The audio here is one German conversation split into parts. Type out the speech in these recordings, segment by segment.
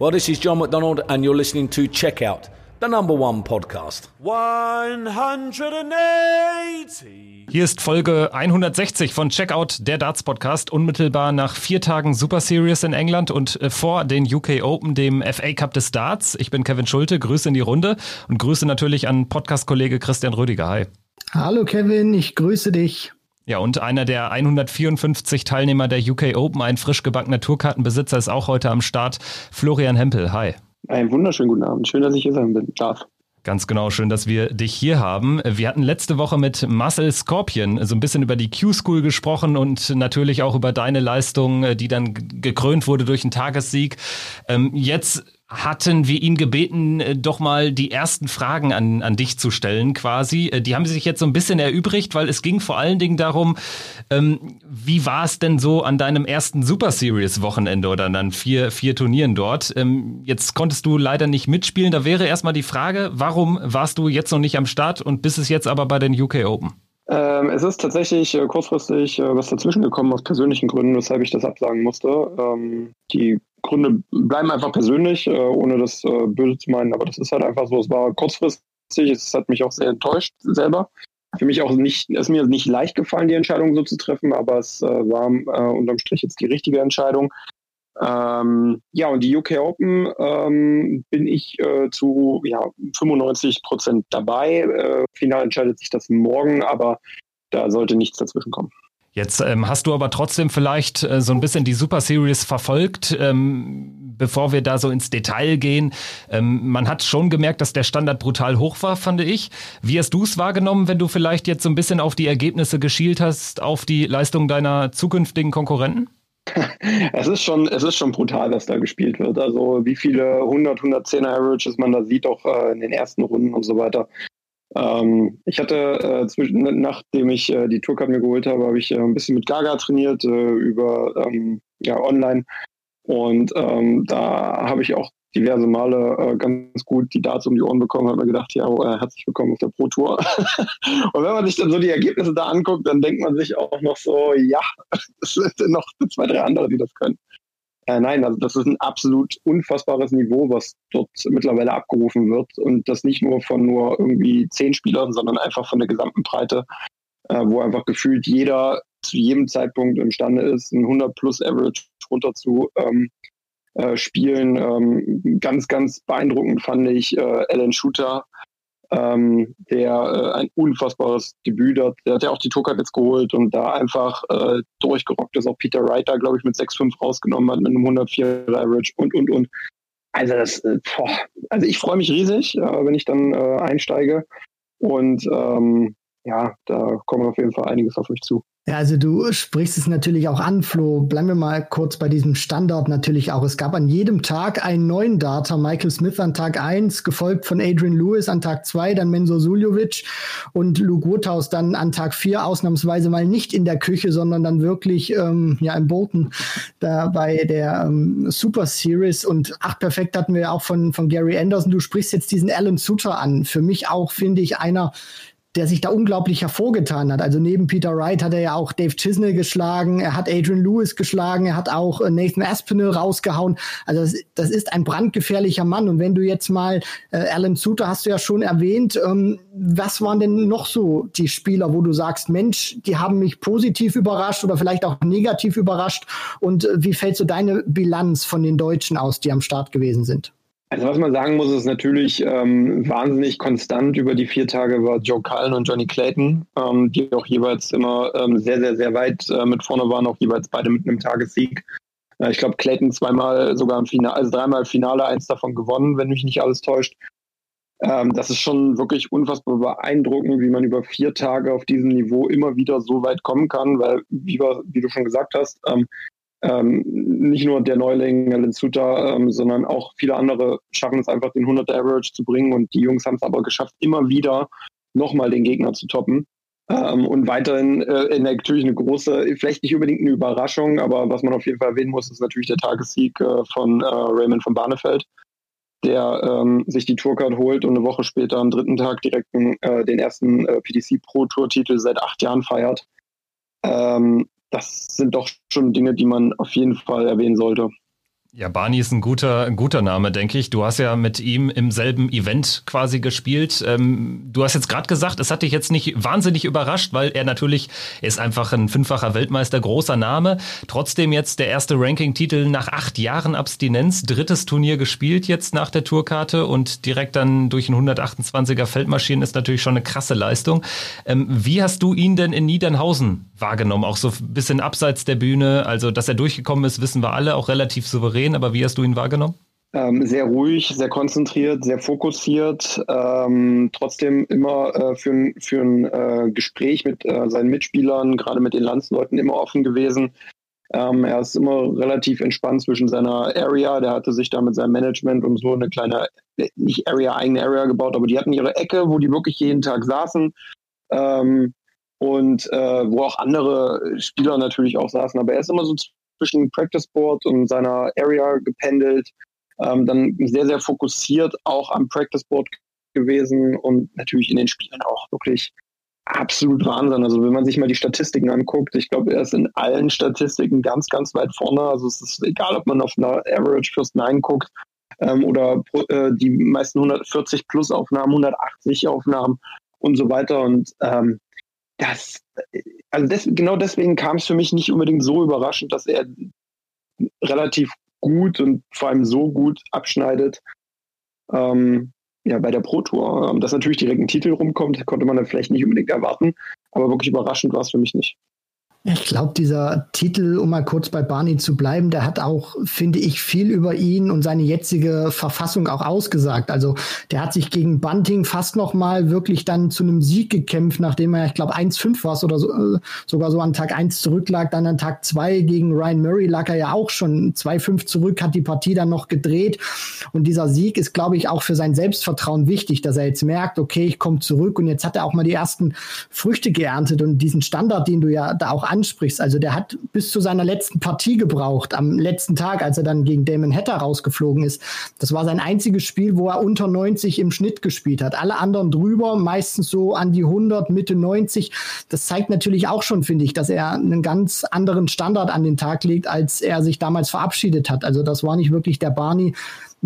Well, this is John McDonald, and you're listening to Checkout, the number one podcast. 180. Hier ist Folge 160 von Checkout, der Darts Podcast, unmittelbar nach vier Tagen Super Series in England und äh, vor den UK Open, dem FA Cup des Darts. Ich bin Kevin Schulte, Grüße in die Runde und Grüße natürlich an Podcast-Kollege Christian Rüdiger. Hi. Hallo Kevin, ich grüße dich. Ja, und einer der 154 Teilnehmer der UK Open, ein frisch gebackener Tourkartenbesitzer, ist auch heute am Start. Florian Hempel, hi. Einen wunderschönen guten Abend. Schön, dass ich hier sein darf. Ganz genau, schön, dass wir dich hier haben. Wir hatten letzte Woche mit Marcel Scorpion so ein bisschen über die Q-School gesprochen und natürlich auch über deine Leistung, die dann gekrönt wurde durch einen Tagessieg. Ähm, jetzt hatten wir ihn gebeten, äh, doch mal die ersten Fragen an, an dich zu stellen, quasi. Äh, die haben sich jetzt so ein bisschen erübrigt, weil es ging vor allen Dingen darum, ähm, wie war es denn so an deinem ersten Super Series Wochenende oder dann vier, vier Turnieren dort? Ähm, jetzt konntest du leider nicht mitspielen. Da wäre erstmal die Frage, warum warst du jetzt noch nicht am Start und bist es jetzt aber bei den UK Open? Ähm, es ist tatsächlich äh, kurzfristig äh, was dazwischen gekommen aus persönlichen Gründen, weshalb ich das absagen musste. Ähm, die Gründe bleiben einfach persönlich, äh, ohne das äh, böse zu meinen, aber das ist halt einfach so. Es war kurzfristig, es hat mich auch sehr enttäuscht selber. Für mich auch nicht, es ist mir nicht leicht gefallen, die Entscheidung so zu treffen, aber es äh, war äh, unterm Strich jetzt die richtige Entscheidung. Ähm, ja, und die UK Open ähm, bin ich äh, zu ja, 95 Prozent dabei. Äh, final entscheidet sich das morgen, aber da sollte nichts dazwischen kommen. Jetzt ähm, hast du aber trotzdem vielleicht äh, so ein bisschen die Super Series verfolgt. Ähm, bevor wir da so ins Detail gehen, ähm, man hat schon gemerkt, dass der Standard brutal hoch war, fand ich. Wie hast du es wahrgenommen, wenn du vielleicht jetzt so ein bisschen auf die Ergebnisse geschielt hast, auf die Leistung deiner zukünftigen Konkurrenten? es ist schon, es ist schon brutal, was da gespielt wird. Also wie viele 100, 110er Averages man da sieht, auch äh, in den ersten Runden und so weiter. Ähm, ich hatte, äh, nachdem ich äh, die Tourcard mir geholt habe, habe ich äh, ein bisschen mit Gaga trainiert äh, über ähm, ja, online. Und ähm, da habe ich auch diverse Male äh, ganz gut die Darts um die Ohren bekommen, habe mir gedacht, ja, oh, herzlich willkommen auf der Pro Tour. und wenn man sich dann so die Ergebnisse da anguckt, dann denkt man sich auch noch so, ja, es sind noch zwei, drei andere, die das können. Äh, nein, also das ist ein absolut unfassbares Niveau, was dort mittlerweile abgerufen wird. Und das nicht nur von nur irgendwie zehn Spielern, sondern einfach von der gesamten Breite, äh, wo einfach gefühlt jeder zu jedem Zeitpunkt imstande ist, ein 100 plus Average runter zu ähm, äh, spielen. Ähm, ganz, ganz beeindruckend fand ich äh, Alan Shooter, ähm, der äh, ein unfassbares Debüt hat. Der hat ja auch die Tourcard jetzt geholt und da einfach äh, durchgerockt ist. Auch Peter Reiter, glaube ich, mit 6,5 rausgenommen hat, mit einem 104 Average und, und, und. Also, das, äh, boah. also ich freue mich riesig, äh, wenn ich dann äh, einsteige. Und ähm, ja, da kommen auf jeden Fall einiges auf mich zu. Ja, also du sprichst es natürlich auch an, Flo. Bleiben wir mal kurz bei diesem Standard natürlich auch. Es gab an jedem Tag einen neuen Data. Michael Smith an Tag eins, gefolgt von Adrian Lewis an Tag zwei, dann Menzo Suljovic und Luke Woodhouse dann an Tag vier ausnahmsweise mal nicht in der Küche, sondern dann wirklich ähm, ja im Bolton da bei der ähm, Super Series. Und ach, perfekt hatten wir ja auch von, von Gary Anderson. Du sprichst jetzt diesen Alan Sutter an. Für mich auch, finde ich, einer der sich da unglaublich hervorgetan hat. Also neben Peter Wright hat er ja auch Dave Chisnell geschlagen, er hat Adrian Lewis geschlagen, er hat auch äh, Nathan Aspinall rausgehauen. Also das, das ist ein brandgefährlicher Mann. Und wenn du jetzt mal äh, Alan Suter hast du ja schon erwähnt, ähm, was waren denn noch so die Spieler, wo du sagst, Mensch, die haben mich positiv überrascht oder vielleicht auch negativ überrascht? Und äh, wie fällt so deine Bilanz von den Deutschen aus, die am Start gewesen sind? Also was man sagen muss, ist natürlich ähm, wahnsinnig konstant über die vier Tage war Joe Cullen und Johnny Clayton, ähm, die auch jeweils immer ähm, sehr, sehr, sehr weit äh, mit vorne waren, auch jeweils beide mit einem Tagessieg. Äh, ich glaube, Clayton zweimal sogar im Finale, also dreimal Finale, eins davon gewonnen, wenn mich nicht alles täuscht. Ähm, das ist schon wirklich unfassbar beeindruckend, wie man über vier Tage auf diesem Niveau immer wieder so weit kommen kann, weil, wie, wie du schon gesagt hast, ähm, nicht nur der Neuling Alan Suter, ähm, sondern auch viele andere schaffen es einfach, den 100 Average zu bringen. Und die Jungs haben es aber geschafft, immer wieder nochmal den Gegner zu toppen. Ähm, und weiterhin äh, natürlich eine große, vielleicht nicht unbedingt eine Überraschung, aber was man auf jeden Fall erwähnen muss, ist natürlich der Tagessieg äh, von äh, Raymond von Barnefeld, der ähm, sich die Tourcard holt und eine Woche später am dritten Tag direkt äh, den ersten äh, PDC Pro Tour Titel seit acht Jahren feiert. Ähm, das sind doch schon Dinge, die man auf jeden Fall erwähnen sollte. Ja, Barney ist ein guter, ein guter Name, denke ich. Du hast ja mit ihm im selben Event quasi gespielt. Ähm, du hast jetzt gerade gesagt, es hat dich jetzt nicht wahnsinnig überrascht, weil er natürlich ist einfach ein fünffacher Weltmeister, großer Name. Trotzdem jetzt der erste Ranking-Titel nach acht Jahren Abstinenz, drittes Turnier gespielt jetzt nach der Tourkarte und direkt dann durch ein 128er Feldmaschinen ist natürlich schon eine krasse Leistung. Ähm, wie hast du ihn denn in Niedernhausen wahrgenommen? Auch so ein bisschen abseits der Bühne. Also, dass er durchgekommen ist, wissen wir alle, auch relativ souverän souverän, aber wie hast du ihn wahrgenommen? Ähm, sehr ruhig, sehr konzentriert, sehr fokussiert, ähm, trotzdem immer äh, für ein, für ein äh, Gespräch mit äh, seinen Mitspielern, gerade mit den Landsleuten, immer offen gewesen. Ähm, er ist immer relativ entspannt zwischen seiner Area, der hatte sich da mit seinem Management und so eine kleine, nicht Area, eigene Area gebaut, aber die hatten ihre Ecke, wo die wirklich jeden Tag saßen. Ähm, und äh, wo auch andere Spieler natürlich auch saßen. Aber er ist immer so zwischen Practice Board und seiner Area gependelt. Ähm, dann sehr, sehr fokussiert auch am Practice Board gewesen und natürlich in den Spielen auch wirklich absolut Wahnsinn. Also wenn man sich mal die Statistiken anguckt, ich glaube, er ist in allen Statistiken ganz, ganz weit vorne. Also es ist egal, ob man auf einer Average First Nine guckt ähm, oder äh, die meisten 140 plus Aufnahmen, 180 Aufnahmen und so weiter. Und ähm, das, also des, genau deswegen kam es für mich nicht unbedingt so überraschend, dass er relativ gut und vor allem so gut abschneidet. Ähm, ja, bei der Pro Tour. Ähm, dass natürlich direkt ein Titel rumkommt, konnte man dann vielleicht nicht unbedingt erwarten, aber wirklich überraschend war es für mich nicht. Ich glaube, dieser Titel, um mal kurz bei Barney zu bleiben, der hat auch, finde ich, viel über ihn und seine jetzige Verfassung auch ausgesagt. Also der hat sich gegen Bunting fast noch mal wirklich dann zu einem Sieg gekämpft, nachdem er, ich glaube, 1-5 war oder so, äh, sogar so an Tag 1 zurücklag. Dann an Tag 2 gegen Ryan Murray lag er ja auch schon 2-5 zurück, hat die Partie dann noch gedreht. Und dieser Sieg ist, glaube ich, auch für sein Selbstvertrauen wichtig, dass er jetzt merkt, okay, ich komme zurück und jetzt hat er auch mal die ersten Früchte geerntet und diesen Standard, den du ja da auch ansprichst. Also der hat bis zu seiner letzten Partie gebraucht, am letzten Tag, als er dann gegen Damon Hatter rausgeflogen ist. Das war sein einziges Spiel, wo er unter 90 im Schnitt gespielt hat. Alle anderen drüber, meistens so an die 100, Mitte 90. Das zeigt natürlich auch schon, finde ich, dass er einen ganz anderen Standard an den Tag legt, als er sich damals verabschiedet hat. Also das war nicht wirklich der Barney,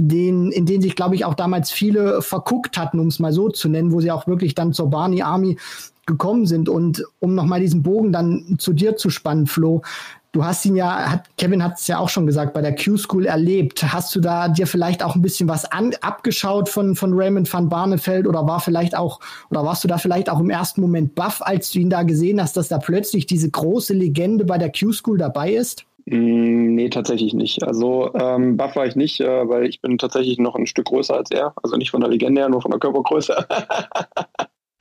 den, in den sich, glaube ich, auch damals viele verguckt hatten, um es mal so zu nennen, wo sie auch wirklich dann zur Barney Army gekommen sind. Und um nochmal diesen Bogen dann zu dir zu spannen, Flo, du hast ihn ja, hat, Kevin hat es ja auch schon gesagt, bei der Q-School erlebt. Hast du da dir vielleicht auch ein bisschen was an, abgeschaut von, von Raymond van Barneveld oder war vielleicht auch, oder warst du da vielleicht auch im ersten Moment baff, als du ihn da gesehen hast, dass da plötzlich diese große Legende bei der Q-School dabei ist? Mm, nee, tatsächlich nicht. Also ähm, Buff war ich nicht, äh, weil ich bin tatsächlich noch ein Stück größer als er. Also nicht von der Legende her, nur von der Körpergröße.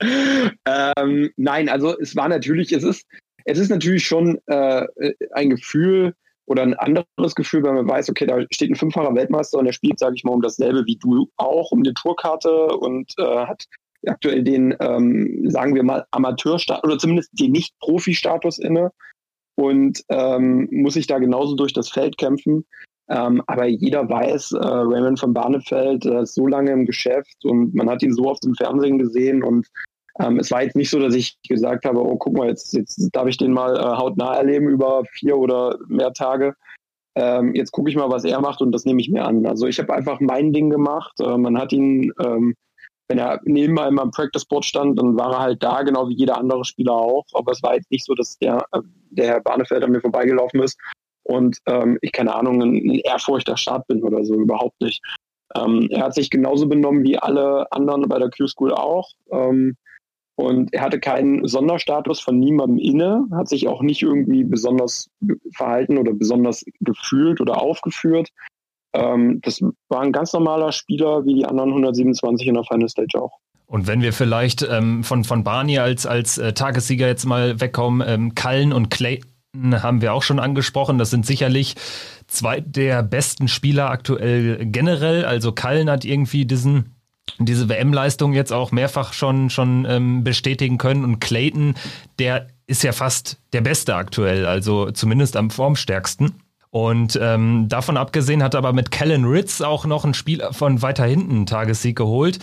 ähm, nein, also es war natürlich, es ist, es ist natürlich schon äh, ein Gefühl oder ein anderes Gefühl, wenn man weiß, okay, da steht ein fünffacher Weltmeister und er spielt, sage ich mal, um dasselbe wie du auch, um die Tourkarte und äh, hat aktuell den, ähm, sagen wir mal, Amateurstatus oder zumindest den Nicht-Profi-Status inne und ähm, muss sich da genauso durch das Feld kämpfen. Ähm, aber jeder weiß, äh, Raymond von Barnefeld äh, ist so lange im Geschäft und man hat ihn so oft im Fernsehen gesehen und ähm, es war jetzt nicht so, dass ich gesagt habe, oh, guck mal, jetzt, jetzt darf ich den mal äh, hautnah erleben über vier oder mehr Tage. Ähm, jetzt gucke ich mal, was er macht und das nehme ich mir an. Also ich habe einfach mein Ding gemacht. Äh, man hat ihn, ähm, wenn er neben einem am Practice Board stand, dann war er halt da, genau wie jeder andere Spieler auch. Aber es war jetzt nicht so, dass der, äh, der Herr Barnefeld an mir vorbeigelaufen ist und ähm, ich keine Ahnung, ein, ein ehrfurchter Start bin oder so, überhaupt nicht. Ähm, er hat sich genauso benommen wie alle anderen bei der Q-School auch. Ähm, und er hatte keinen Sonderstatus von niemandem inne, hat sich auch nicht irgendwie besonders verhalten oder besonders gefühlt oder aufgeführt. Ähm, das war ein ganz normaler Spieler wie die anderen 127 in der Final Stage auch. Und wenn wir vielleicht ähm, von, von Barney als, als äh, Tagessieger jetzt mal wegkommen, ähm, Cullen und Clay haben wir auch schon angesprochen. Das sind sicherlich zwei der besten Spieler aktuell generell. Also Kallen hat irgendwie diesen diese WM-Leistung jetzt auch mehrfach schon, schon ähm, bestätigen können. Und Clayton, der ist ja fast der Beste aktuell, also zumindest am formstärksten. Und ähm, davon abgesehen hat aber mit Kellen Ritz auch noch ein Spiel von weiter hinten einen Tagessieg geholt.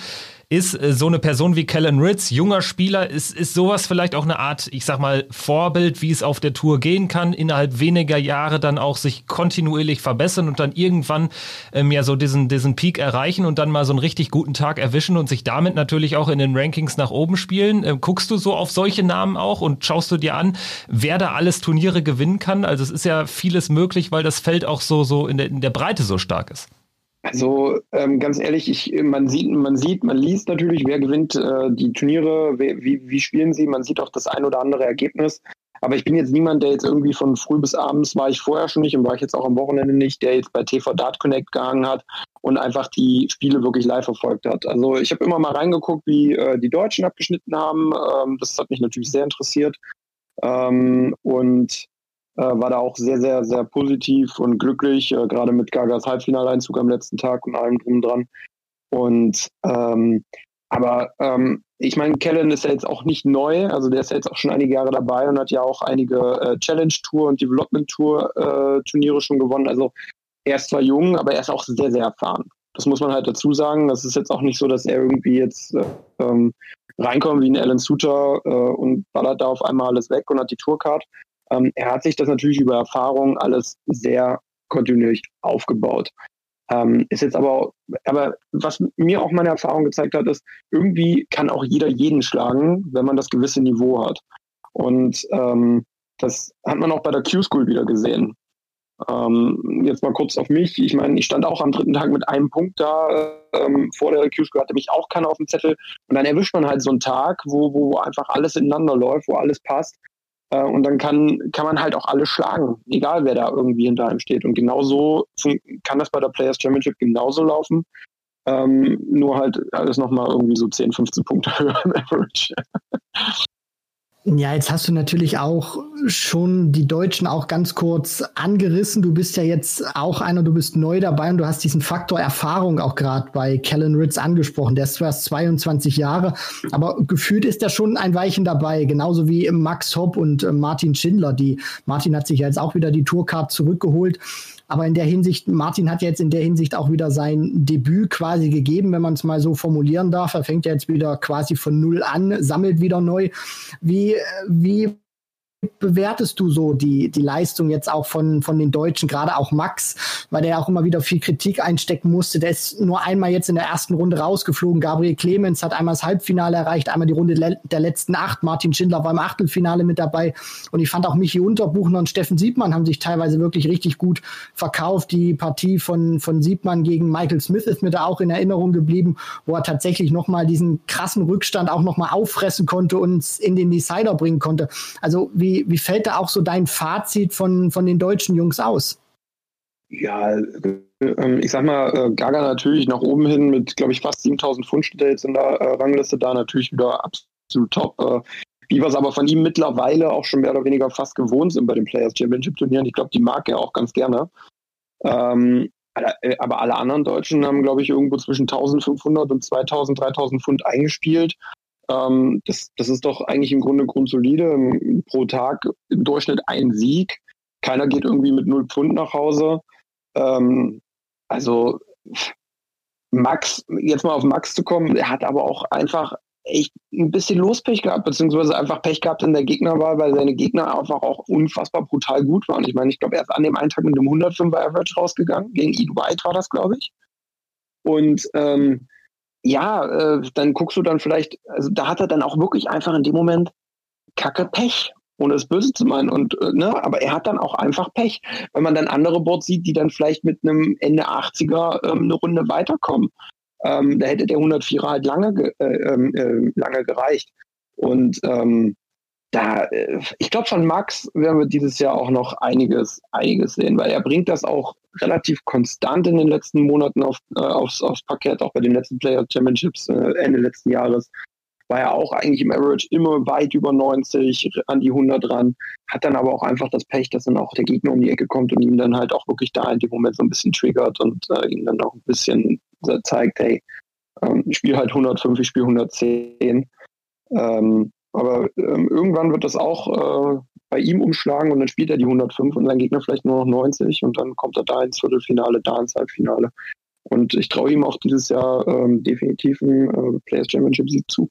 Ist äh, so eine Person wie Kellen Ritz, junger Spieler, ist, ist sowas vielleicht auch eine Art, ich sag mal, Vorbild, wie es auf der Tour gehen kann, innerhalb weniger Jahre dann auch sich kontinuierlich verbessern und dann irgendwann ähm, ja so diesen, diesen Peak erreichen und dann mal so einen richtig guten Tag erwischen und sich damit natürlich auch in den Rankings nach oben spielen. Ähm, guckst du so auf solche Namen auch und schaust du dir an, wer da alles Turniere gewinnen kann? Also es ist ja vieles möglich, weil das Feld auch so, so in der, in der Breite so stark ist. Also ähm, ganz ehrlich, ich, man sieht, man sieht, man liest natürlich, wer gewinnt äh, die Turniere, wie, wie spielen sie, man sieht auch das ein oder andere Ergebnis. Aber ich bin jetzt niemand, der jetzt irgendwie von früh bis abends war ich vorher schon nicht und war ich jetzt auch am Wochenende nicht, der jetzt bei TV Dart Connect gehangen hat und einfach die Spiele wirklich live verfolgt hat. Also ich habe immer mal reingeguckt, wie äh, die Deutschen abgeschnitten haben. Ähm, das hat mich natürlich sehr interessiert. Ähm, und äh, war da auch sehr, sehr, sehr positiv und glücklich, äh, gerade mit Gagas Halbfinaleinzug am letzten Tag und allem drum dran. Und ähm, aber ähm, ich meine, Kellen ist ja jetzt auch nicht neu, also der ist ja jetzt auch schon einige Jahre dabei und hat ja auch einige äh, Challenge Tour und Development Tour äh, Turniere schon gewonnen. Also er ist zwar jung, aber er ist auch sehr, sehr erfahren. Das muss man halt dazu sagen. Das ist jetzt auch nicht so, dass er irgendwie jetzt äh, ähm, reinkommt wie ein Alan Suter äh, und ballert da auf einmal alles weg und hat die Tourcard, ähm, er hat sich das natürlich über Erfahrung alles sehr kontinuierlich aufgebaut. Ähm, ist jetzt aber, aber was mir auch meine Erfahrung gezeigt hat, ist, irgendwie kann auch jeder jeden schlagen, wenn man das gewisse Niveau hat. Und ähm, das hat man auch bei der Q-School wieder gesehen. Ähm, jetzt mal kurz auf mich. Ich meine, ich stand auch am dritten Tag mit einem Punkt da. Ähm, vor der Q-School hatte mich auch keiner auf dem Zettel. Und dann erwischt man halt so einen Tag, wo, wo einfach alles ineinander läuft, wo alles passt. Äh, und dann kann, kann man halt auch alle schlagen, egal wer da irgendwie hinter einem steht. Und genauso kann das bei der Players Championship genauso laufen. Ähm, nur halt alles nochmal irgendwie so 10, 15 Punkte höher im Average. Ja, jetzt hast du natürlich auch schon die Deutschen auch ganz kurz angerissen. Du bist ja jetzt auch einer, du bist neu dabei und du hast diesen Faktor Erfahrung auch gerade bei Kellen Ritz angesprochen. Der ist zwar 22 Jahre, aber gefühlt ist er schon ein Weichen dabei, genauso wie Max Hopp und äh, Martin Schindler. Die Martin hat sich ja jetzt auch wieder die Tourcard zurückgeholt. Aber in der Hinsicht, Martin hat jetzt in der Hinsicht auch wieder sein Debüt quasi gegeben, wenn man es mal so formulieren darf. Er fängt jetzt wieder quasi von Null an, sammelt wieder neu. Wie, wie bewertest du so die, die Leistung jetzt auch von, von den Deutschen, gerade auch Max, weil der auch immer wieder viel Kritik einstecken musste. Der ist nur einmal jetzt in der ersten Runde rausgeflogen. Gabriel Clemens hat einmal das Halbfinale erreicht, einmal die Runde der letzten acht. Martin Schindler war im Achtelfinale mit dabei. Und ich fand auch Michi Unterbuchner und Steffen Siebmann haben sich teilweise wirklich richtig gut verkauft. Die Partie von, von Siebmann gegen Michael Smith ist mir da auch in Erinnerung geblieben, wo er tatsächlich nochmal diesen krassen Rückstand auch nochmal auffressen konnte und in den Decider bringen konnte. Also wie wie, fällt da auch so dein Fazit von, von den deutschen Jungs aus? Ja, ähm, ich sag mal, äh, Gaga natürlich nach oben hin mit, glaube ich, fast 7000 Pfund steht er jetzt in der äh, Rangliste da, natürlich wieder absolut top. Äh, wie wir es aber von ihm mittlerweile auch schon mehr oder weniger fast gewohnt sind bei den Players Championship Turnieren. Ich glaube, die mag er auch ganz gerne. Ähm, aber alle anderen Deutschen haben, glaube ich, irgendwo zwischen 1500 und 2000, 3000 Pfund eingespielt. Ähm, das, das ist doch eigentlich im Grunde grundsolide. Pro Tag im Durchschnitt ein Sieg. Keiner geht irgendwie mit null Pfund nach Hause. Ähm, also Max, jetzt mal auf Max zu kommen, er hat aber auch einfach echt ein bisschen Lospech gehabt, beziehungsweise einfach Pech gehabt in der Gegnerwahl, weil seine Gegner einfach auch unfassbar brutal gut waren. Ich meine, ich glaube, er ist an dem einen Tag mit einem 105er Average rausgegangen. Gegen Ed White war das, glaube ich. Und ähm, ja, äh, dann guckst du dann vielleicht, also da hat er dann auch wirklich einfach in dem Moment Kacke Pech, ohne es böse zu meinen. Und, äh, ne, aber er hat dann auch einfach Pech. Wenn man dann andere Boards sieht, die dann vielleicht mit einem Ende 80er ähm, eine Runde weiterkommen, ähm, da hätte der 104er halt lange, ge äh, ähm, äh, lange gereicht. Und ähm, da, äh, ich glaube, von Max werden wir dieses Jahr auch noch einiges, einiges sehen, weil er bringt das auch relativ konstant in den letzten Monaten auf, äh, aufs, aufs Parkett, auch bei den letzten Player Championships äh, Ende letzten Jahres. War er auch eigentlich im Average immer weit über 90, an die 100 ran, hat dann aber auch einfach das Pech, dass dann auch der Gegner um die Ecke kommt und ihm dann halt auch wirklich da in dem Moment so ein bisschen triggert und äh, ihm dann auch ein bisschen zeigt, hey, ähm, ich spiele halt 105, ich spiele 110. Ähm, aber ähm, irgendwann wird das auch äh, bei ihm umschlagen und dann spielt er die 105 und sein Gegner vielleicht nur noch 90 und dann kommt er da ins Viertelfinale, da ins Halbfinale. Und ich traue ihm auch dieses Jahr ähm, definitiv einen äh, Players Championship Sieg zu.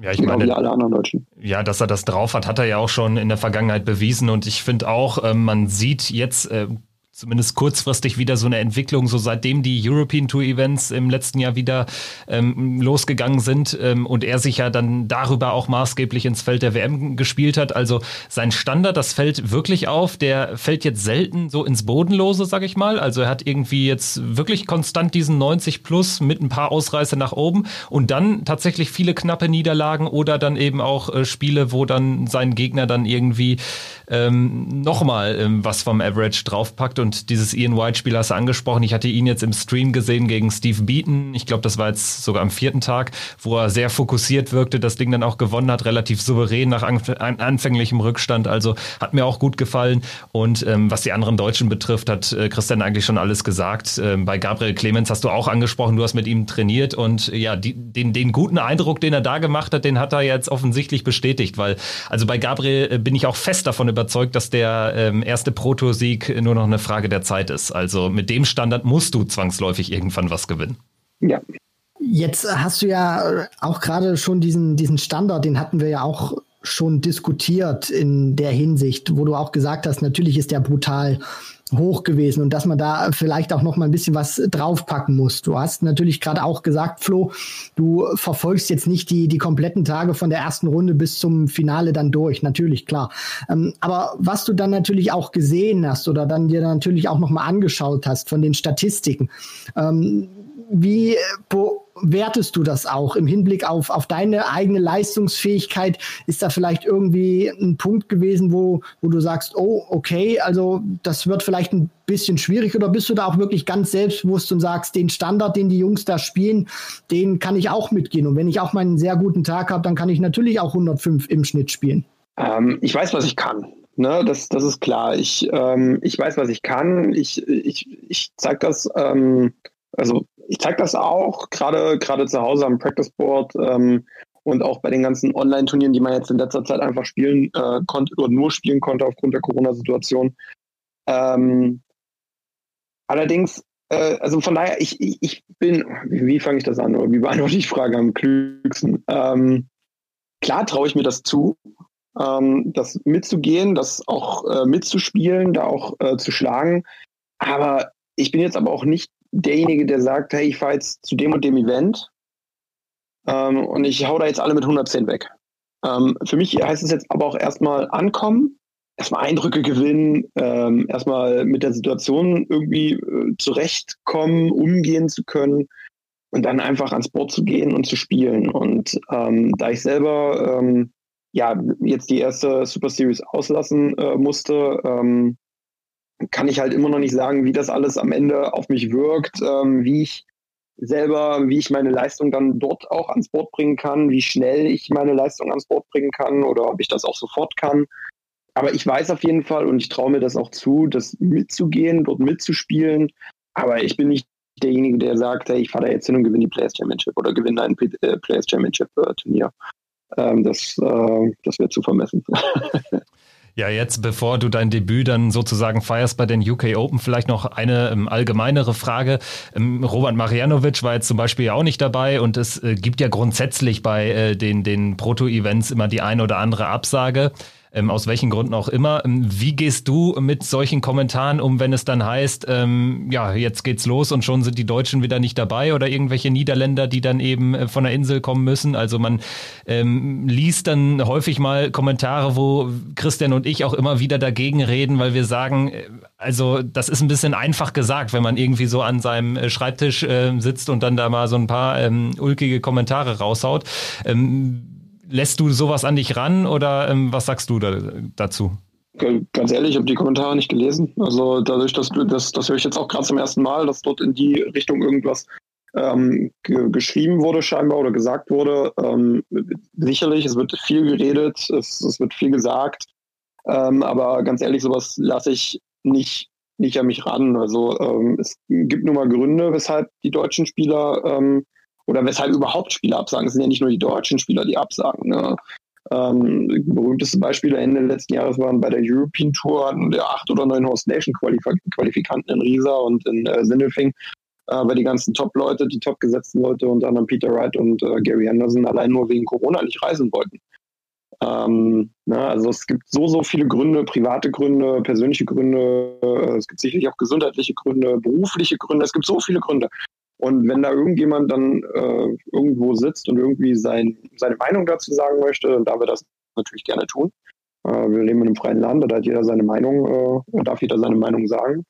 Ja, ich genau meine, alle anderen Deutschen. Ja, dass er das drauf hat, hat er ja auch schon in der Vergangenheit bewiesen. Und ich finde auch, äh, man sieht jetzt äh, zumindest kurzfristig wieder so eine Entwicklung, so seitdem die European Tour Events im letzten Jahr wieder ähm, losgegangen sind ähm, und er sich ja dann darüber auch maßgeblich ins Feld der WM gespielt hat. Also sein Standard, das fällt wirklich auf, der fällt jetzt selten so ins Bodenlose, sag ich mal. Also er hat irgendwie jetzt wirklich konstant diesen 90 plus mit ein paar Ausreißer nach oben und dann tatsächlich viele knappe Niederlagen oder dann eben auch äh, Spiele, wo dann sein Gegner dann irgendwie ähm, nochmal ähm, was vom Average draufpackt und dieses Ian White-Spiel hast du angesprochen. Ich hatte ihn jetzt im Stream gesehen gegen Steve Beaton. Ich glaube, das war jetzt sogar am vierten Tag, wo er sehr fokussiert wirkte, das Ding dann auch gewonnen hat, relativ souverän nach anfänglichem Rückstand. Also hat mir auch gut gefallen. Und ähm, was die anderen Deutschen betrifft, hat äh, Christian eigentlich schon alles gesagt. Ähm, bei Gabriel Clemens hast du auch angesprochen, du hast mit ihm trainiert und ja, die, den, den guten Eindruck, den er da gemacht hat, den hat er jetzt offensichtlich bestätigt, weil also bei Gabriel äh, bin ich auch fest davon überzeugt, dass der ähm, erste Proto-Sieg nur noch eine Frage Frage der Zeit ist. Also mit dem Standard musst du zwangsläufig irgendwann was gewinnen. Ja. Jetzt hast du ja auch gerade schon diesen, diesen Standard, den hatten wir ja auch schon diskutiert in der Hinsicht, wo du auch gesagt hast, natürlich ist der brutal hoch gewesen und dass man da vielleicht auch noch mal ein bisschen was draufpacken muss. Du hast natürlich gerade auch gesagt, Flo, du verfolgst jetzt nicht die, die kompletten Tage von der ersten Runde bis zum Finale dann durch, natürlich, klar. Ähm, aber was du dann natürlich auch gesehen hast oder dann dir natürlich auch noch mal angeschaut hast von den Statistiken, ähm, wie wertest du das auch im Hinblick auf, auf deine eigene Leistungsfähigkeit? Ist da vielleicht irgendwie ein Punkt gewesen, wo, wo du sagst, oh, okay, also das wird vielleicht ein bisschen schwierig oder bist du da auch wirklich ganz selbstbewusst und sagst, den Standard, den die Jungs da spielen, den kann ich auch mitgehen. Und wenn ich auch mal einen sehr guten Tag habe, dann kann ich natürlich auch 105 im Schnitt spielen. Ähm, ich weiß, was ich kann. Ne, das, das ist klar. Ich, ähm, ich weiß, was ich kann. Ich, ich, ich zeige das, ähm, also ich zeige das auch, gerade gerade zu Hause am Practice Board ähm, und auch bei den ganzen Online-Turnieren, die man jetzt in letzter Zeit einfach spielen äh, konnte oder nur spielen konnte aufgrund der Corona-Situation. Ähm, allerdings, äh, also von daher, ich, ich, ich bin, wie, wie fange ich das an oder wie beantworte ich die Frage am klügsten? Ähm, klar traue ich mir das zu, ähm, das mitzugehen, das auch äh, mitzuspielen, da auch äh, zu schlagen. Aber ich bin jetzt aber auch nicht derjenige, der sagt, hey, ich fahre jetzt zu dem und dem Event ähm, und ich hau da jetzt alle mit 110 weg. Ähm, für mich heißt es jetzt aber auch erstmal ankommen, erstmal Eindrücke gewinnen, ähm, erstmal mit der Situation irgendwie äh, zurechtkommen, umgehen zu können und dann einfach ans Board zu gehen und zu spielen. Und ähm, da ich selber ähm, ja jetzt die erste Super Series auslassen äh, musste, ähm, kann ich halt immer noch nicht sagen, wie das alles am Ende auf mich wirkt, ähm, wie ich selber, wie ich meine Leistung dann dort auch ans Board bringen kann, wie schnell ich meine Leistung ans Board bringen kann oder ob ich das auch sofort kann. Aber ich weiß auf jeden Fall und ich traue mir das auch zu, das mitzugehen, dort mitzuspielen. Aber ich bin nicht derjenige, der sagt, hey, ich fahre da jetzt hin und gewinne die Players Championship oder gewinne ein äh, Players Championship äh, Turnier. Ähm, das äh, das wäre zu vermessen. Ja, jetzt bevor du dein Debüt dann sozusagen feierst bei den UK Open, vielleicht noch eine ähm, allgemeinere Frage. Ähm, Robert Marianovic war jetzt zum Beispiel ja auch nicht dabei und es äh, gibt ja grundsätzlich bei äh, den, den Proto-Events immer die eine oder andere Absage ähm, aus welchen Gründen auch immer. Ähm, wie gehst du mit solchen Kommentaren um, wenn es dann heißt, ähm, ja, jetzt geht's los und schon sind die Deutschen wieder nicht dabei oder irgendwelche Niederländer, die dann eben äh, von der Insel kommen müssen? Also man ähm, liest dann häufig mal Kommentare, wo Christian und ich auch immer wieder dagegen reden, weil wir sagen, äh, also das ist ein bisschen einfach gesagt, wenn man irgendwie so an seinem äh, Schreibtisch äh, sitzt und dann da mal so ein paar ähm, ulkige Kommentare raushaut. Ähm, lässt du sowas an dich ran oder ähm, was sagst du da, dazu? Ganz ehrlich, ich habe die Kommentare nicht gelesen. Also dadurch, dass das, das höre ich jetzt auch gerade zum ersten Mal, dass dort in die Richtung irgendwas ähm, geschrieben wurde scheinbar oder gesagt wurde. Ähm, sicherlich, es wird viel geredet, es, es wird viel gesagt. Ähm, aber ganz ehrlich, sowas lasse ich nicht, nicht an mich ran. Also ähm, es gibt nur mal Gründe, weshalb die deutschen Spieler ähm, oder weshalb überhaupt Spieler absagen. Es sind ja nicht nur die deutschen Spieler, die absagen. Ne? Ähm, berühmteste Beispiele Ende letzten Jahres waren bei der European Tour hatten wir acht oder neun Host Nation Qualif Qualifikanten in Riesa und in äh, Sindelfing äh, weil die ganzen Top-Leute, die top gesetzten Leute, unter anderem Peter Wright und äh, Gary Anderson, allein nur wegen Corona nicht reisen wollten. Ähm, na, ne, also es gibt so, so viele Gründe, private Gründe, persönliche Gründe, äh, es gibt sicherlich auch gesundheitliche Gründe, berufliche Gründe, es gibt so viele Gründe. Und wenn da irgendjemand dann äh, irgendwo sitzt und irgendwie sein, seine Meinung dazu sagen möchte, dann darf er das natürlich gerne tun. Äh, wir leben in einem freien Land, da hat jeder seine Meinung, äh, darf jeder seine Meinung sagen.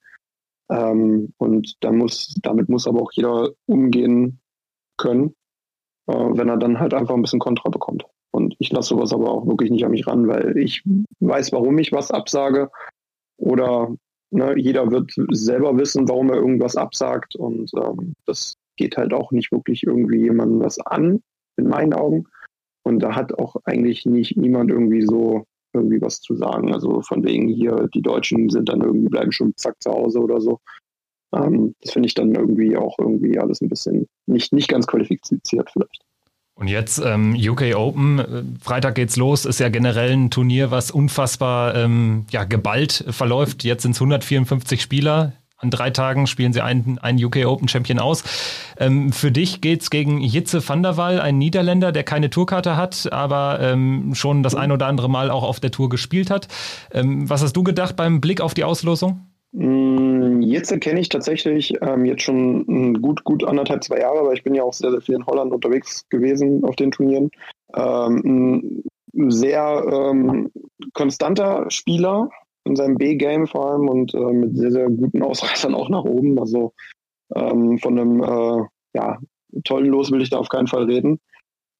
Ähm, und dann muss, damit muss aber auch jeder umgehen können, äh, wenn er dann halt einfach ein bisschen Kontra bekommt. Und ich lasse sowas aber auch wirklich nicht an mich ran, weil ich weiß, warum ich was absage. Oder ne, jeder wird selber wissen, warum er irgendwas absagt. Und ähm, das geht halt auch nicht wirklich irgendwie jemandem was an, in meinen Augen. Und da hat auch eigentlich nicht niemand irgendwie so irgendwie was zu sagen. Also von wegen hier, die Deutschen sind dann irgendwie, bleiben schon zack zu Hause oder so. Ähm, das finde ich dann irgendwie auch irgendwie alles ein bisschen nicht, nicht ganz qualifiziert vielleicht. Und jetzt ähm, UK Open, äh, Freitag geht's los, ist ja generell ein Turnier, was unfassbar ähm, ja, geballt verläuft. Jetzt sind es 154 Spieler. An drei Tagen spielen sie einen, einen UK Open Champion aus. Ähm, für dich geht's gegen Jitze van der Waal, ein Niederländer, der keine Tourkarte hat, aber ähm, schon das ein oder andere Mal auch auf der Tour gespielt hat. Ähm, was hast du gedacht beim Blick auf die Auslosung? Mm, Jitze kenne ich tatsächlich ähm, jetzt schon gut, gut anderthalb, zwei Jahre, weil ich bin ja auch sehr, sehr viel in Holland unterwegs gewesen auf den Turnieren. Ähm, ein sehr ähm, konstanter Spieler, in seinem B-Game vor allem und äh, mit sehr, sehr guten Ausreißern auch nach oben. Also ähm, von einem äh, ja, tollen Los will ich da auf keinen Fall reden.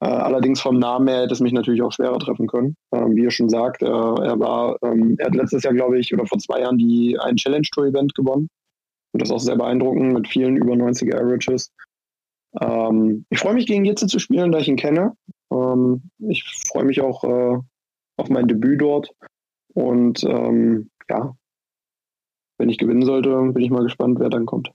Äh, allerdings vom Namen her hätte es mich natürlich auch schwerer treffen können. Ähm, wie ihr schon sagt, äh, er war, ähm, er hat letztes Jahr, glaube ich, oder vor zwei Jahren die ein Challenge Tour Event gewonnen. Und das ist auch sehr beeindruckend mit vielen über 90er Averages. Ähm, ich freue mich gegen Jitze zu spielen, da ich ihn kenne. Ähm, ich freue mich auch äh, auf mein Debüt dort. Und ähm, ja, wenn ich gewinnen sollte, bin ich mal gespannt, wer dann kommt.